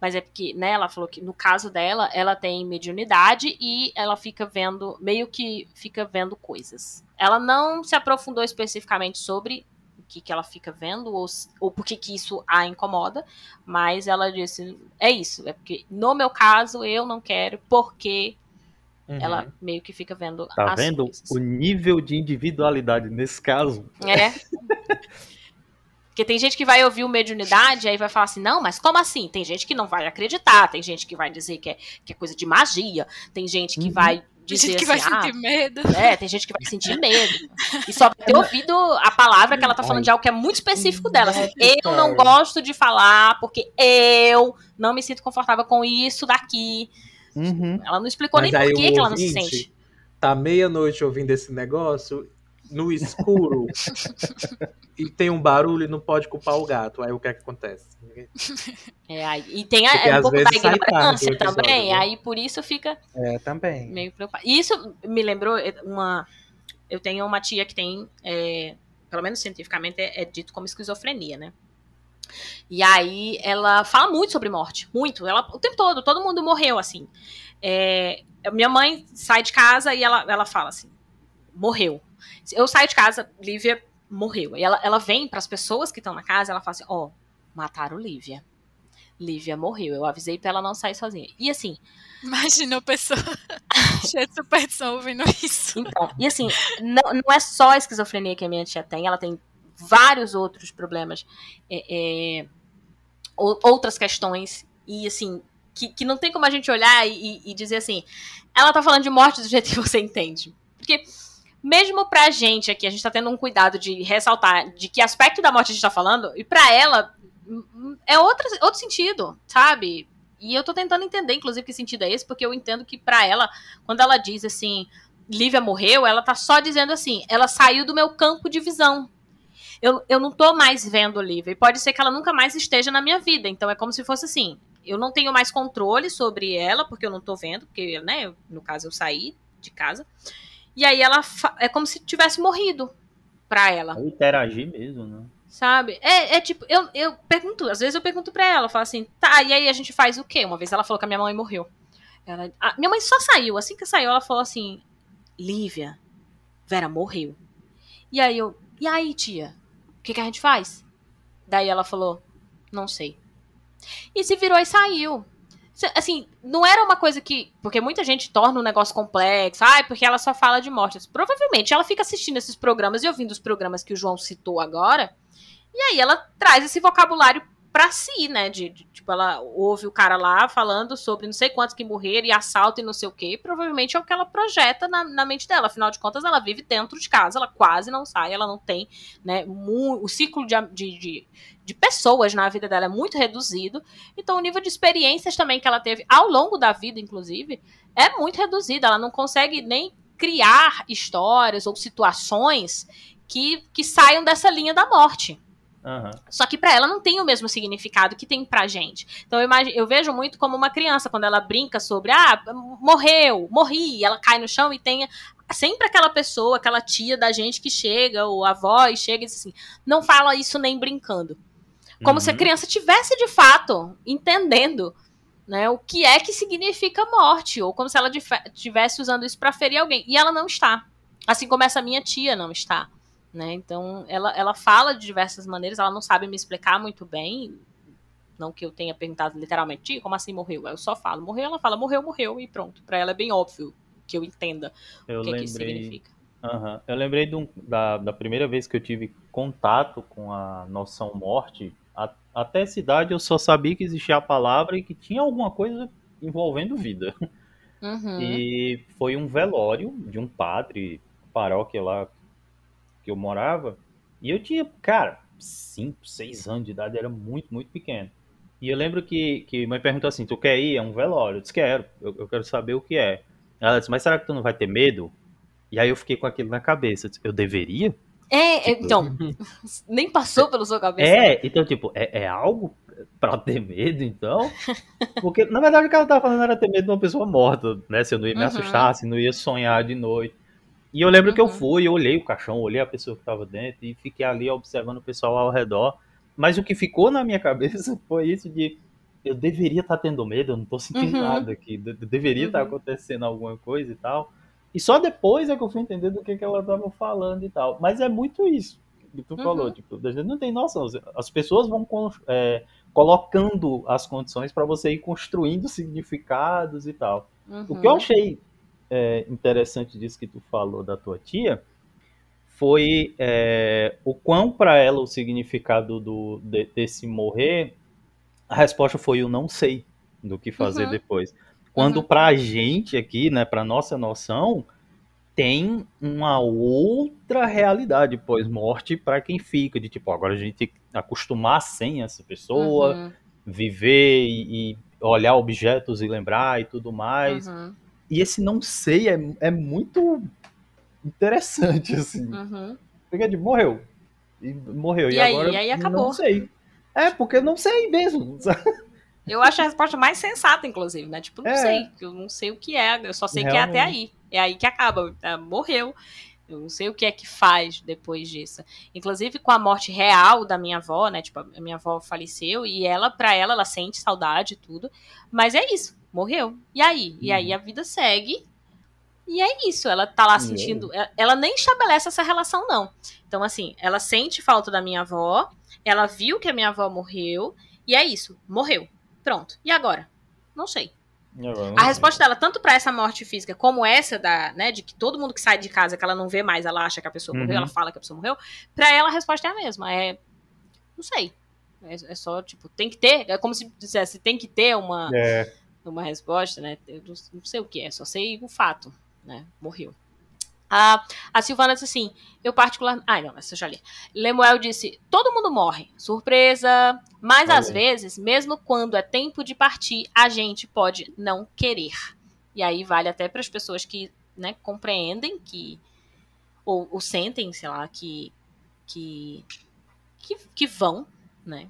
mas é porque, né, ela falou que no caso dela, ela tem mediunidade e ela fica vendo, meio que fica vendo coisas. Ela não se aprofundou especificamente sobre o que, que ela fica vendo ou, ou por que, que isso a incomoda, mas ela disse: é isso, é porque no meu caso eu não quero, porque Uhum. Ela meio que fica vendo.
Tá vendo coisas. o nível de individualidade nesse caso?
É. Porque tem gente que vai ouvir o mediunidade e aí vai falar assim, não, mas como assim? Tem gente que não vai acreditar, tem gente que vai dizer que é, que é coisa de magia, tem gente que uhum. vai dizer
tem gente que
assim,
vai ah, sentir medo.
É, tem gente que vai sentir medo. E só vai ter ouvido a palavra que ela tá falando de algo que é muito específico dela. Assim, eu não gosto de falar porque eu não me sinto confortável com isso daqui.
Uhum.
Ela não explicou
Mas
nem por que, que ela não se sente.
Tá meia-noite ouvindo esse negócio, no escuro, e tem um barulho e não pode culpar o gato. Aí o que é que acontece?
É, aí- e tem a-
Porque
é um
às
pouco da ignorância também,
né?
aí por isso fica
É, também.
meio preocupado. E Isso me lembrou é, uma. Eu tenho uma tia que tem, é, pelo menos cientificamente, é, é dito como esquizofrenia, né? E aí ela fala muito sobre morte, muito. Ela, o tempo todo, todo mundo morreu, assim. É, minha mãe sai de casa e ela, ela fala assim: morreu. Eu saio de casa, Lívia morreu. E ela, ela vem para as pessoas que estão na casa, ela fala assim: ó, mataram Lívia. Lívia morreu. Eu avisei pra ela não sair sozinha. E assim,
Imagina a pessoa cheia de superstição ouvindo isso.
Então, e assim, não, não é só a esquizofrenia que a minha tia tem, ela tem vários outros problemas, é, é, ou- outras questões, e assim, que, que não tem como a gente olhar e, e dizer assim, ela tá falando de morte do jeito que você entende. Porque, mesmo pra gente aqui, a gente tá tendo um cuidado de ressaltar de que aspecto da morte a gente tá falando, e pra ela, hum, hum, é outra, outro sentido, sabe? E eu tô tentando entender, inclusive, que sentido é esse, porque eu entendo que pra ela, quando ela diz assim, Lívia morreu, ela tá só dizendo assim, ela saiu do meu campo de visão. Eu, eu não tô mais vendo Lívia. E pode ser que ela nunca mais esteja na minha vida. Então é como se fosse assim. Eu não tenho mais controle sobre ela, porque eu não tô vendo, porque, né, no caso eu saí de casa. E aí ela é como se tivesse morrido pra ela.
Interagir mesmo, né?
Sabe? É, é tipo, eu, eu pergunto, às vezes eu pergunto pra ela, eu falo assim, tá, e aí a gente faz o quê? Uma vez ela falou que a minha mãe morreu. Ela, a minha mãe só saiu, assim que saiu, ela falou assim, Lívia, Vera morreu. E aí eu, e aí, tia? O que, que a gente faz? Daí ela falou, não sei. E se virou e saiu. Assim, não era uma coisa que. Porque muita gente torna o negócio complexo. Ai, porque ela só fala de mortes. Provavelmente ela fica assistindo esses programas e ouvindo os programas que o João citou agora. E aí ela traz esse vocabulário pra si, né? De, de- tipo, ela ouve o cara lá falando sobre não sei quantos que morreram e assalto e não sei o quê. Provavelmente é o que ela projeta na, na mente dela. Afinal de contas, ela vive dentro de casa, ela quase não sai, ela não tem, né? o ciclo de, de, de, de pessoas na vida dela é muito reduzido. Então, o nível de experiências também que ela teve ao longo da vida, inclusive, é muito reduzido. Ela não consegue nem criar histórias ou situações que, que saiam dessa linha da morte.
Aham.
Só que pra ela não tem o mesmo significado que tem pra gente. Então eu, imagi- eu vejo muito como uma criança, quando ela brinca sobre, ah, morreu, morri, e ela cai no chão e tem sempre aquela pessoa, aquela tia da gente que chega, ou a avó, e chega e diz assim, não fala isso nem brincando. Como se a
Uhum.
criança tivesse de fato entendendo né, o que é que significa morte, ou como se ela estivesse usando isso pra ferir alguém. E ela não está. Assim como essa minha tia não está. Né? Então, ela, ela fala de diversas maneiras, ela não sabe me explicar muito bem. Não que eu tenha perguntado literalmente, como assim morreu? Eu só falo, morreu, ela fala, morreu, morreu, e pronto. Pra ela é bem óbvio que eu entenda
Eu
o que, que isso
lembrei.
significa.
Aham. Eu lembrei de um- da, da primeira vez que eu tive contato com a noção morte. A- até essa idade eu só sabia que existia a palavra e que tinha alguma coisa envolvendo vida.
Uhum.
E foi um velório de um padre, paróquia lá que eu morava. E eu tinha, cara, 5, 6 anos de idade, era muito, muito pequeno. E eu lembro que, que mãe perguntou assim: Tu quer ir? É um velório. Eu disse: Quero, eu, eu quero saber o que é. Ela disse: Mas será que tu não vai ter medo? E aí eu fiquei com aquilo na cabeça. Eu, disse, eu deveria?
É, é,
Tipo-
então, nem passou pela sua cabeça.
É, então, tipo, é, é algo pra ter medo, então? Porque, na verdade, o que ela tava falando era ter medo de uma pessoa morta, né? Se eu não ia me
Uhum.
assustar, se não ia sonhar de noite. E eu lembro que eu
Uhum.
fui, eu olhei o caixão, olhei a pessoa que tava dentro e fiquei ali observando o pessoal ao redor. Mas o que ficou na minha cabeça foi isso de eu deveria estar tendo medo, eu não tô sentindo
Uhum.
nada aqui, de- deveria estar
Uhum.
acontecendo alguma coisa e tal. E só depois é que eu fui entender do que, que ela tava falando e tal. Mas é muito isso que tu
Uhum.
falou, tipo, a gente não tem noção. As pessoas vão é, colocando as condições para você ir construindo significados e tal. O que eu
Uhum.
achei é, interessante disso que tu falou da tua tia foi é, o quão para ela o significado do, de- desse morrer, a resposta foi o não sei do que fazer
Uhum.
depois. Quando
Uhum.
pra gente aqui, né, pra nossa noção, tem uma outra realidade pós-morte para quem fica, de tipo, agora a gente tem que acostumar sem essa pessoa,
Uhum.
viver e, e olhar objetos e lembrar e tudo mais.
Uhum,
E esse não sei é, é muito interessante, assim.
uhum.
Porque de morreu. E morreu. E,
E aí?
agora
E aí
não
acabou.
sei. É, porque eu não sei mesmo.
Eu acho a resposta mais sensata, inclusive, né? Tipo, não
É.
sei. Eu não sei o que é. Eu só sei que é até
Realmente.
aí. É aí que acaba. É, morreu. Eu não sei o que é que faz depois disso. Inclusive com a morte real da minha avó, né? Tipo, a minha avó faleceu e ela, pra ela, ela sente saudade e tudo. Mas é isso. Morreu. E aí? E
Uhum.
aí a vida segue. E é isso. Ela tá lá
E é
sentindo. ela- Ela nem estabelece essa relação, não. Então, assim, ela sente falta da minha avó. Ela viu que a minha avó morreu. E é isso. Morreu. Pronto. E agora? Não sei. A resposta dela, tanto pra essa morte física como essa da, né, de que todo mundo que sai de casa que ela não vê mais, ela acha que a pessoa morreu,
Uhum.
ela fala que a pessoa morreu. Pra ela a resposta é a mesma, é não sei. É, é só tipo, tem que ter, é como se dissesse, tem que ter uma
É,
uma resposta, né? Eu não, sei o que é, só sei o fato, né? Morreu. A, a Silvana disse assim: eu particularmente. Ai, não, essa eu já li. Lemuel disse: todo mundo morre. Surpresa. Mas às vezes, mesmo quando é tempo de partir, a gente pode não querer. E aí vale até para as pessoas que né, compreendem que. Ou, ou sentem, sei lá, que. que, que, que vão, né?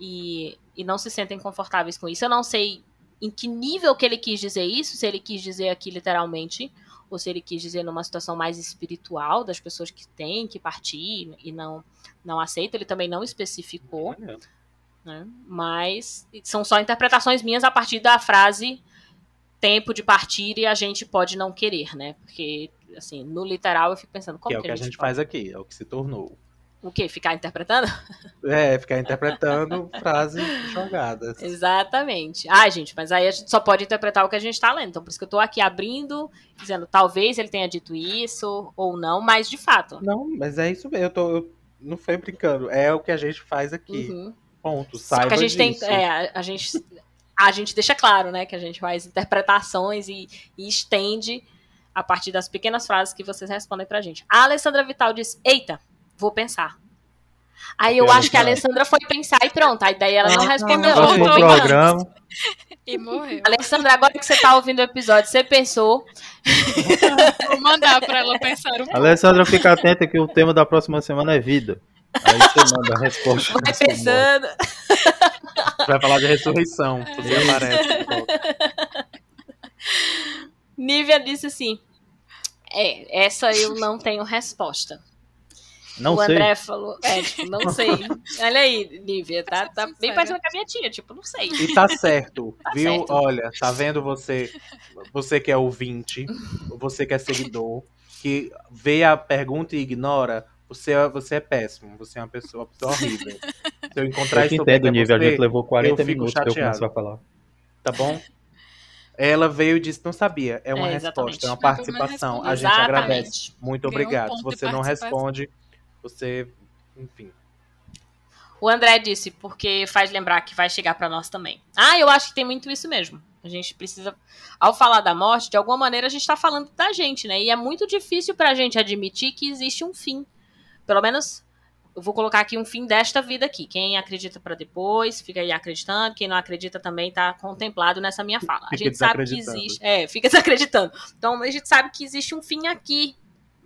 E, e não se sentem confortáveis com isso. Eu não sei em que nível que ele quis dizer isso, se ele quis dizer aqui literalmente, ou se ele quis dizer numa situação mais espiritual das pessoas que têm que partir e não não aceitam, ele também não especificou, né? Mas são só interpretações minhas a partir da frase tempo de partir e a gente pode não querer, né? Porque assim, no literal eu fico pensando como
que é o que a gente faz aqui, é o que se tornou.
O quê? Ficar interpretando?
É, ficar interpretando frases jogadas.
Exatamente. Ai, gente, mas aí a gente só pode interpretar o que a gente tá lendo. Então, por isso que eu tô aqui abrindo, dizendo, talvez ele tenha dito isso ou não, mas de fato.
Não, mas é isso mesmo. Eu, tô, eu não foi brincando. É o que a gente faz aqui.
Uhum.
Ponto.
Só
Saiba
que a gente
disso.
tem. É, a, a gente. A gente deixa claro, né, que a gente faz interpretações e, e estende a partir das pequenas frases que vocês respondem pra gente. A Alessandra Vital diz: Eita, vou pensar. Aí eu
Ok,
acho que a
Alessandra.
Foi pensar e pronto. Aí daí ela não
Ah,
respondeu.
não,
próximo
não,
Então,
programa.
E morreu.
Alessandra, agora que você tá ouvindo o episódio, você pensou,
Vou mandar pra ela pensar um pouco.
Alessandra, fica atenta que o tema da próxima semana é vida. Aí você manda a resposta.
vai pensando.
Vai falar de ressurreição. Você aparece.
Nívia disse assim: É, essa eu não tenho resposta.
Não
o
sei.
André falou, é, tipo, não sei. Olha aí, Nívia, tá, tá bem parecendo com a minha tia, tipo, não sei.
E tá certo,
Tá
viu?
certo.
Olha, tá vendo você, você que é ouvinte, você que é seguidor, que vê a pergunta e ignora, você, é- você é péssimo, você é uma pessoa, uma pessoa horrível. Se eu encontrar
Eu
souber
entendo,
que
nível. A gente levou 40
eu fico
minutos pra eu
chateado.
começar a falar.
tá bom? Ela veio e disse não sabia. É uma
É,
resposta, é uma participação. A gente
Exatamente.
agradece. Muito
Ganhou um
obrigado. Se você não responde, você, enfim.
O André disse, porque faz lembrar que vai chegar pra nós também. Ah, eu acho que tem muito isso mesmo. A gente precisa, ao falar da morte, de alguma maneira a gente tá falando da gente, né? E é muito difícil pra gente admitir que existe um fim. Pelo menos, eu vou colocar aqui um fim desta vida aqui. Quem acredita pra depois, fica aí acreditando. Quem não acredita também tá contemplado nessa minha fala. A gente sabe que existe. É, fica desacreditando. Então a gente sabe que existe um fim aqui,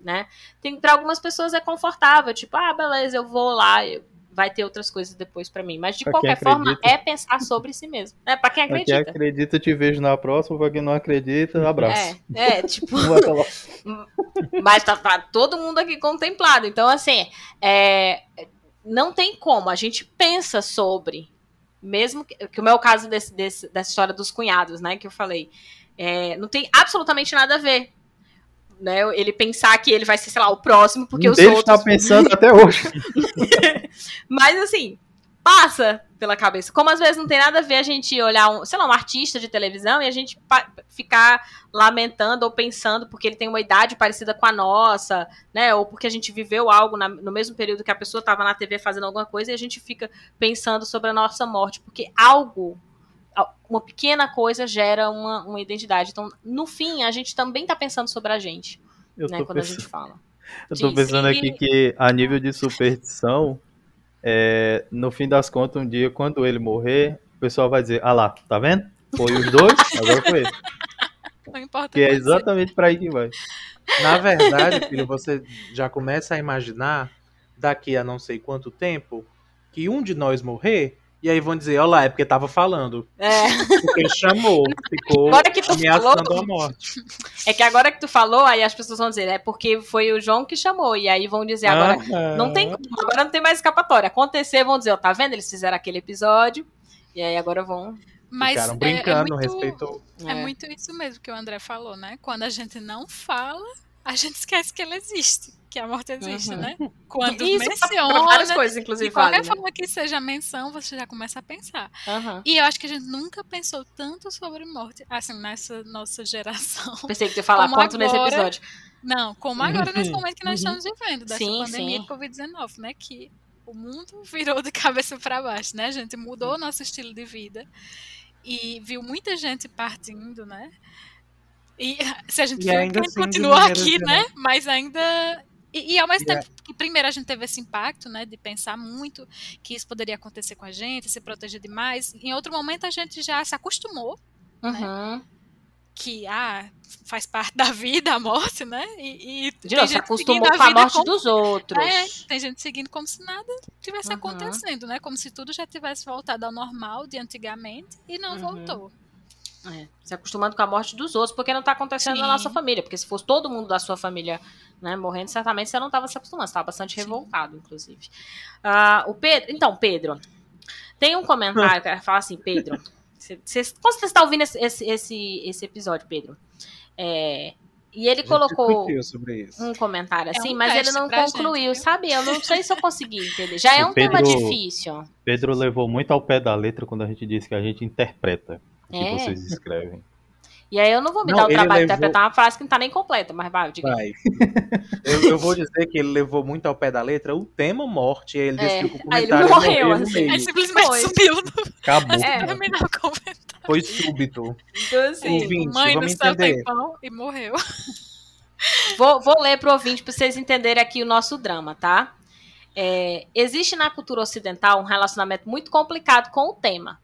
né? Tem para algumas pessoas é confortável, tipo, ah, beleza, eu vou lá, eu- vai ter outras coisas depois pra mim. Mas de
Pra
qualquer forma
acredita.
é pensar sobre si mesmo. É para quem
Pra quem
acredita.
acredita, te vejo na próxima. Pra quem não acredita, abraço.
É, é, tipo, mas tá, tá todo mundo aqui contemplado. Então, assim, é, não tem como. A gente pensa sobre, mesmo que, que o meu caso desse, desse- dessa história dos cunhados, né, que eu falei, é, não tem absolutamente nada a ver. Né, ele pensar que ele vai ser, sei lá, o próximo, porque
um
os
deles
outros.
tá pensando até hoje.
Mas assim, passa pela cabeça. Como às vezes não tem nada a ver a gente olhar, um, sei lá, um artista de televisão e a gente ficar lamentando ou pensando porque ele tem uma idade parecida com a nossa, né? Ou porque a gente viveu algo na- no mesmo período que a pessoa estava na TV fazendo alguma coisa e a gente fica pensando sobre a nossa morte. Porque algo, al- uma pequena coisa gera uma, uma identidade. Então, no fim, a gente também tá pensando sobre a gente,
Eu
né? Quando a
pensando,
gente fala.
eu tô
Diz.
pensando
E-
aqui que, a nível de superstição, é, no fim das contas, um dia, quando ele morrer, o pessoal vai dizer: Ah lá, tá vendo? Foi os dois, agora foi esse.
Não importa.
Que é exatamente pra aí que vai.
Na verdade, filho, você já começa a imaginar daqui a não sei quanto tempo que um de nós morrer e aí vão dizer, olha lá, é porque tava falando.
É.
Porque chamou, ficou
Agora que tu
ameaçando
falou-
a morte.
É que agora que tu falou, aí as pessoas vão dizer, é porque foi o João que chamou. E aí vão dizer agora. Não tem como, agora não tem mais escapatória. Acontecer, vão dizer, ó, tá vendo? Eles fizeram aquele episódio. E aí agora vão.
Mas
Ficaram
é-
brincando,
é, muito,
respeitou.
É muito isso mesmo que o André falou, né? Quando a gente não fala, a gente esquece que ela existe, que a morte existe,
Uhum.
né? Quando
Isso pra- pra várias
menciona,
coisas,
de
inclusive,
qualquer
vale, né?
forma que seja menção, você já começa a pensar.
Aham.
E eu acho que a gente nunca pensou tanto sobre morte, assim, nessa nossa geração.
Pensei que tu ia falar quanto nesse
agora-
episódio.
Não, como agora nesse momento que nós
Uhum.
estamos vivendo, dessa
Sim,
pandemia
sim.
de Covid-19, né? Que o mundo virou de cabeça para baixo, né? A gente mudou o nosso estilo de vida e viu muita gente partindo, né? E se a gente que
assim, de
continua
maneira
aqui,
geral.
né? Mas ainda. E, e ao mesmo
é-
tempo que primeiro a gente teve esse impacto, né? De pensar muito que isso poderia acontecer com a gente, se proteger demais. Em outro momento a gente já se acostumou
Uhum.
que ah, faz parte da vida, a morte, né? E, e
De
tem
novo, se
gente
acostumou
seguindo
com a morte
como-
dos outros.
É, tem gente seguindo como se nada tivesse
Uhum.
acontecendo, né? Como se tudo já tivesse voltado ao normal de antigamente e não
Uhum.
voltou.
É, se acostumando com a morte dos outros, porque não tá acontecendo na
Sim.
nossa família. Porque se fosse todo mundo da sua família né, morrendo, certamente você não tava se acostumando. Você tava bastante
Sim.
revoltado, inclusive. Ah, o Pedro. Então, Pedro, tem um comentário que fala assim, Pedro. Você, você, quando você está ouvindo esse, esse, esse, esse episódio, Pedro? É, e ele colocou
discutiu sobre isso.
um comentário
É
assim,
um
mas ele não concluiu,
gente,
sabe? Eu não sei se eu consegui entender. Já é
O
um tema
Pedro-
difícil.
Pedro levou muito ao pé da letra quando a gente disse que a gente interpreta que
É.
vocês escrevem.
E aí eu não vou me
Não,
dar o
ele
trabalho de
levou-
interpretar uma frase que não tá nem completa, mas vai, diga.
Vai. Eu, eu vou dizer que ele levou muito ao pé da letra o tema morte, e aí ele disse
É,
que o
aí ele
comentário
morreu,
no
assim.
Aí simplesmente
Foi.
sumiu, não
Acabou.
É.
terminou o comentário.
Foi súbito.
Então, assim,
Ouvinte,
Mãe
vamos
no céu
entender.
pão e morreu.
Vou, vou ler pro ouvinte para vocês entenderem aqui o nosso drama, tá? É, existe na cultura ocidental um relacionamento muito complicado com o tema.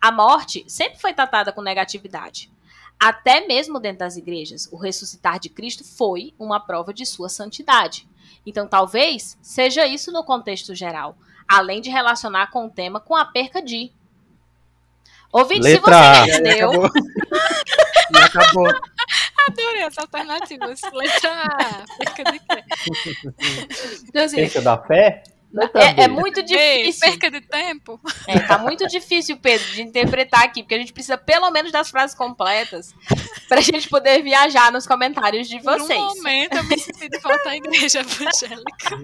A morte sempre foi tratada com negatividade. Até mesmo dentro das igrejas, o ressuscitar de Cristo foi uma prova de sua santidade. Então, talvez seja isso no contexto geral, além de relacionar com o tema com a perca de. Ouvinte,
Letra
se você entendeu,
acabou. E acabou.
Adorei as alternativas. Letra A. Perca de quê?
então, assim,
Perca da fé?
É, é muito difícil.
Perca de tempo.
É, tá muito difícil, Pedro, de interpretar aqui, porque a gente precisa pelo menos das frases completas pra gente poder viajar nos comentários de
Por
vocês.
um momento eu me senti de volta à igreja evangélica.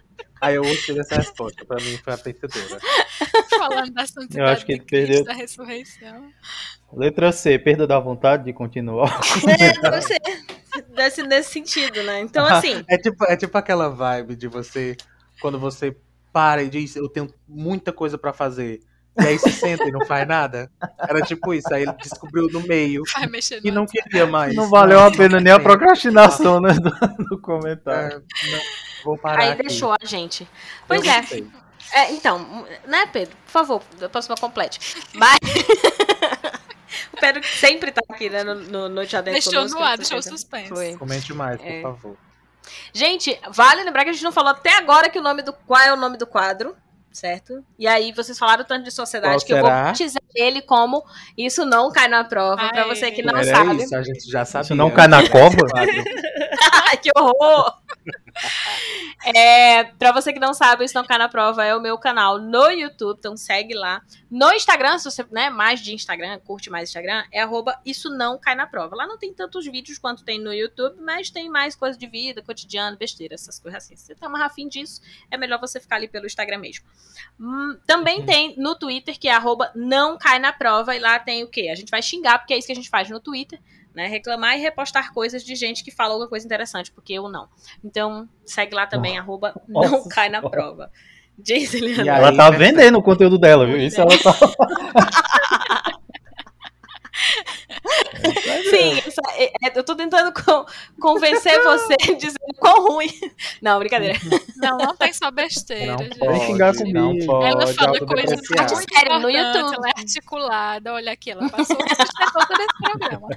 Aí eu gostei dessa resposta. Pra mim foi a vencedora.
Falando da santidade
Eu acho que
de Cristo,
perdeu.
da ressurreição.
Letra C, perda da vontade de continuar.
É, você, nesse, nesse sentido, né? Então, assim,
É tipo, é tipo aquela vibe de você, quando você para e diz, eu tenho muita coisa pra fazer. E aí se senta e não faz nada. Era tipo isso. Aí ele descobriu no meio e não queria mais.
Não valeu a pena nem a procrastinação né, do, do comentário.
É, não, vou parar
aí
aqui.
deixou a gente.
Eu
Pois é. É, então, né, Pedro? Por favor, a próxima complete. Mas. o Pedro sempre tá aqui, né, no, no Noite Adentro
Deixou no ar,
com
deixou o
certeza.
suspense.
Foi.
Comente mais, por
É.
favor.
Gente, vale lembrar que a gente não falou até agora que o nome do qual é o nome do quadro, certo? E aí vocês falaram tanto de sociedade
Qual
que eu vou
será?
batizar ele como isso não cai na prova, pra
Ai.
você que não
Era
sabe.
isso, a gente já sabia.
Isso não cai na cova?
Ai, que horror! É, pra você que não sabe, Isso Não Cai na Prova é o meu canal no YouTube, então segue lá. No Instagram, se você né, mais de Instagram, curte mais Instagram, é arroba Isso Não Cai na Prova. Lá não tem tantos vídeos quanto tem no YouTube, mas tem mais coisa de vida, cotidiano, besteira, essas coisas assim. Se você tá mais afim disso, é melhor você ficar ali pelo Instagram mesmo. Hum, também tem no Twitter, que é arroba Não Cai na Prova, e lá tem o quê? A gente vai xingar, porque é isso que a gente faz no Twitter né? Reclamar e repostar coisas de gente que fala alguma coisa interessante, porque eu não. Então, segue lá também, arroba não
Nossa
cai na prova. Diz, Eliana.
E
Ela tá
né,
vendendo o conteúdo dela, viu? Isso ela tá.
Sim, essa- é- é- eu tô tentando con- convencer você dizendo quão ruim. Não, brincadeira.
Não, não tem só besteira,
Não
gente.
Vem xingar
pode, não
comigo.
pode.
Ela fala coisas muito
Sério, no YouTube.
ela é articulada. Olha aqui, ela passou o sustento todo esse programa.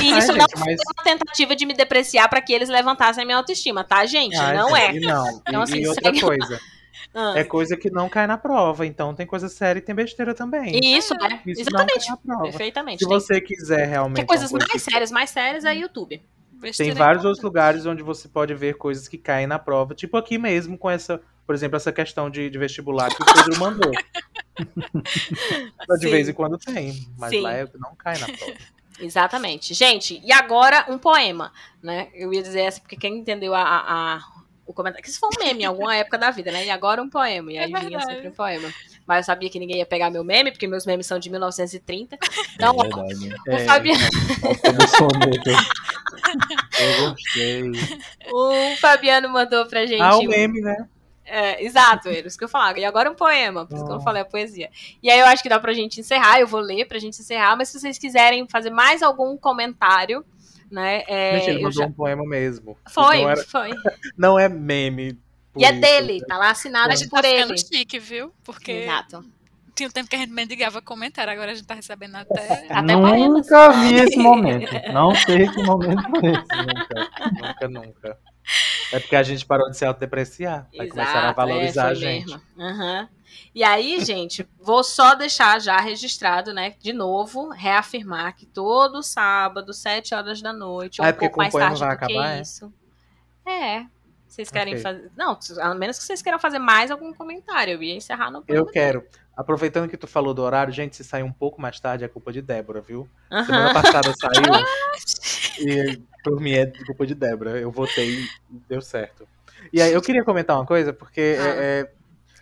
E
Ai,
isso não
gente,
foi
mas-
uma tentativa de me depreciar pra que eles levantassem a minha autoestima, tá, gente?
Ai,
não é.
Não.
Então, assim,
e outra
segue-
coisa,
Ah.
é coisa que não cai na prova, então tem coisa séria e tem besteira também.
E Isso, é.
Isso
Exatamente. Perfeitamente.
Se
Tem-
você quiser realmente.
Tem coisas
coisa
mais sérias, mais sérias é YouTube.
Tem
Besteira
vários
é
outros lugares onde você pode ver coisas que caem na prova, tipo aqui mesmo com essa, por exemplo, essa questão de, de vestibular que o Pedro mandou. de vez em quando tem, mas
Sim.
lá é- não cai na prova.
Exatamente. Gente, e agora um poema, né? Eu ia dizer essa porque quem entendeu a- a- o comentário. Que isso foi um meme em alguma época da vida, né? E agora um poema. E
É
aí vinha
verdade.
sempre um poema. Mas eu sabia que ninguém ia pegar meu meme, porque meus memes são de 1930. Então,
É verdade.
o Fabiano.
Do soneto.
Eu gostei.
O Fabiano mandou pra gente.
Ah, o
um-
meme, né?
É, exato, era isso que eu falava. E agora um poema, por isso que eu não falei a poesia. E aí eu acho que dá pra gente encerrar, eu vou ler pra gente encerrar, mas se vocês quiserem fazer mais algum comentário, né? é,
Gente, ele
eu
mandou
já-
um poema mesmo.
Foi,
Não, era-
foi.
não é meme.
E é
isso.
dele, tá lá assinado
A gente
por
tá
ele.
ficando chique, viu? Porque
Exato.
tinha um tempo que a gente mendigava comentário, agora a gente tá recebendo até.
Até poemas.
Nunca vi esse momento. Não sei que momento foi esse.
Nunca, nunca, nunca. É porque a gente parou de se autodepreciar. Vai começar a valorizar
é,
a gente.
Aham. E aí, gente, vou só deixar já registrado, né? De novo, reafirmar que todo sábado, 7 horas da noite, ou
Ah, é
um
porque
pouco mais tarde
vai
do que
acabar, é?
isso. É. Vocês querem
Ok.
fazer. Não, a menos que vocês queiram fazer mais algum comentário. Eu ia encerrar no
Eu quero. Aproveitando que tu falou do horário, gente, se sair um pouco mais tarde é culpa de Débora, viu? Semana passada saiu e por mim é culpa de Débora. Eu votei e deu certo. E aí eu queria comentar uma coisa, porque
Ah.
é, é,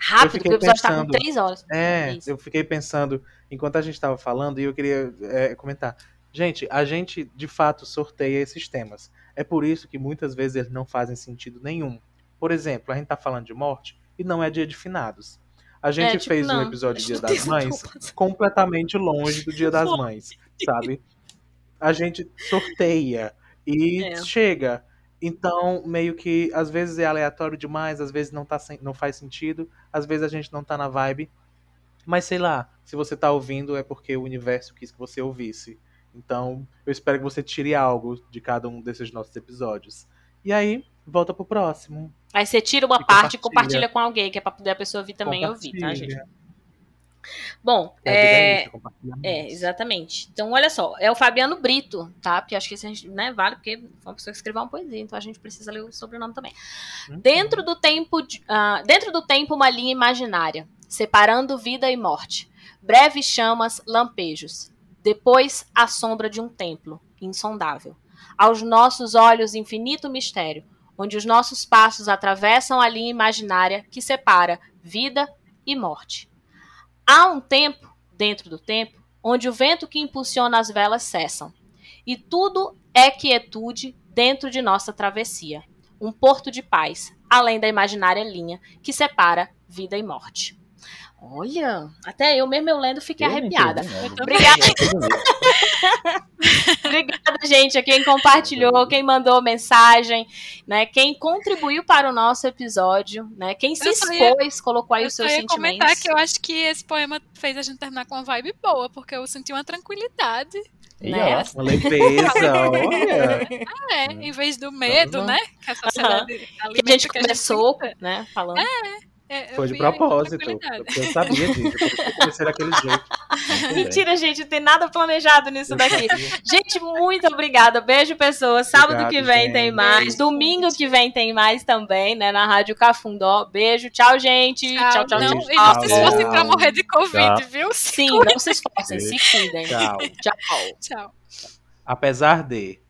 Rápido, porque o episódio tá com
pensando.
3 horas.
É,
Isso.
eu fiquei pensando, enquanto a gente estava falando, e eu queria é, comentar. Gente, a gente de fato sorteia esses temas. É por isso que muitas vezes eles não fazem sentido nenhum. Por exemplo, a gente tá falando de morte e não é dia de finados. A gente
É, tipo,
fez um
não,
episódio
a gente
Dia das Mães
desculpas.
completamente longe do Dia das Mães, sabe? A gente sorteia e
É.
chega. Então, meio que às vezes é aleatório demais, às vezes não, tá, sem- não faz sentido, às vezes a gente não tá na vibe. Mas sei lá, se você tá ouvindo é porque o universo quis que você ouvisse. Então, eu espero que você tire algo de cada um desses nossos episódios. E aí, volta pro próximo.
Aí você tira uma
E
parte e
compartilha.
com alguém, que é pra poder a pessoa ouvir também ouvir, tá, gente? Bom,
É,
é,
é isso,
É, exatamente. Então, olha só, é o Fabiano Brito, tá? Porque acho que isso a gente, né, vale, porque foi uma pessoa que escreveu uma poesia, então a gente precisa ler o sobrenome também.
Uhum.
Dentro do tempo, de- ah, dentro do tempo, uma linha imaginária, separando vida e morte. Breves chamas, lampejos. Depois, a sombra de um templo, insondável. Aos nossos olhos, infinito mistério, onde os nossos passos atravessam a linha imaginária que separa vida e morte. Há um tempo, dentro do tempo, onde o vento que impulsiona as velas cessam. E tudo é quietude dentro de nossa travessia. Um porto de paz, além da imaginária linha que separa vida e morte. Olha, até eu mesmo eu lendo fiquei
Eu
arrepiada. Obrigada. Obrigada, gente, a quem compartilhou, quem mandou mensagem, né? Quem contribuiu para o nosso episódio, né? Quem se
Eu só ia-
expôs, colocou aí
Eu
os seus
ia
sentimentos.
comentar que eu acho que esse poema fez a gente terminar com uma vibe boa, porque eu senti uma tranquilidade.
E,
Né?
ó,
Uma leveza, olha.
É, em vez do medo,
Uhum.
né? Que a sociedade
Que
alimenta
a gente
que
começou,
sinta.
né? Falando.
É, eu
Foi de propósito. eu sabia disso. Eu comecei daquele jeito.
Mentira, gente, não tem nada planejado nisso daqui. Gente, muito obrigada. Beijo, pessoas. Sábado
Obrigado,
que vem tem
gente.
mais. Domingo que vem tem mais também, né? Na Rádio Cafundó. Beijo. Tchau, gente. Tchau, tchau,
não,
tchau.
e não se esforcem pra morrer de Covid,
Tchau.
viu?
Sim, não se esforcem. Se cuidem.
Tchau.
Tchau.
Tchau.
Apesar de.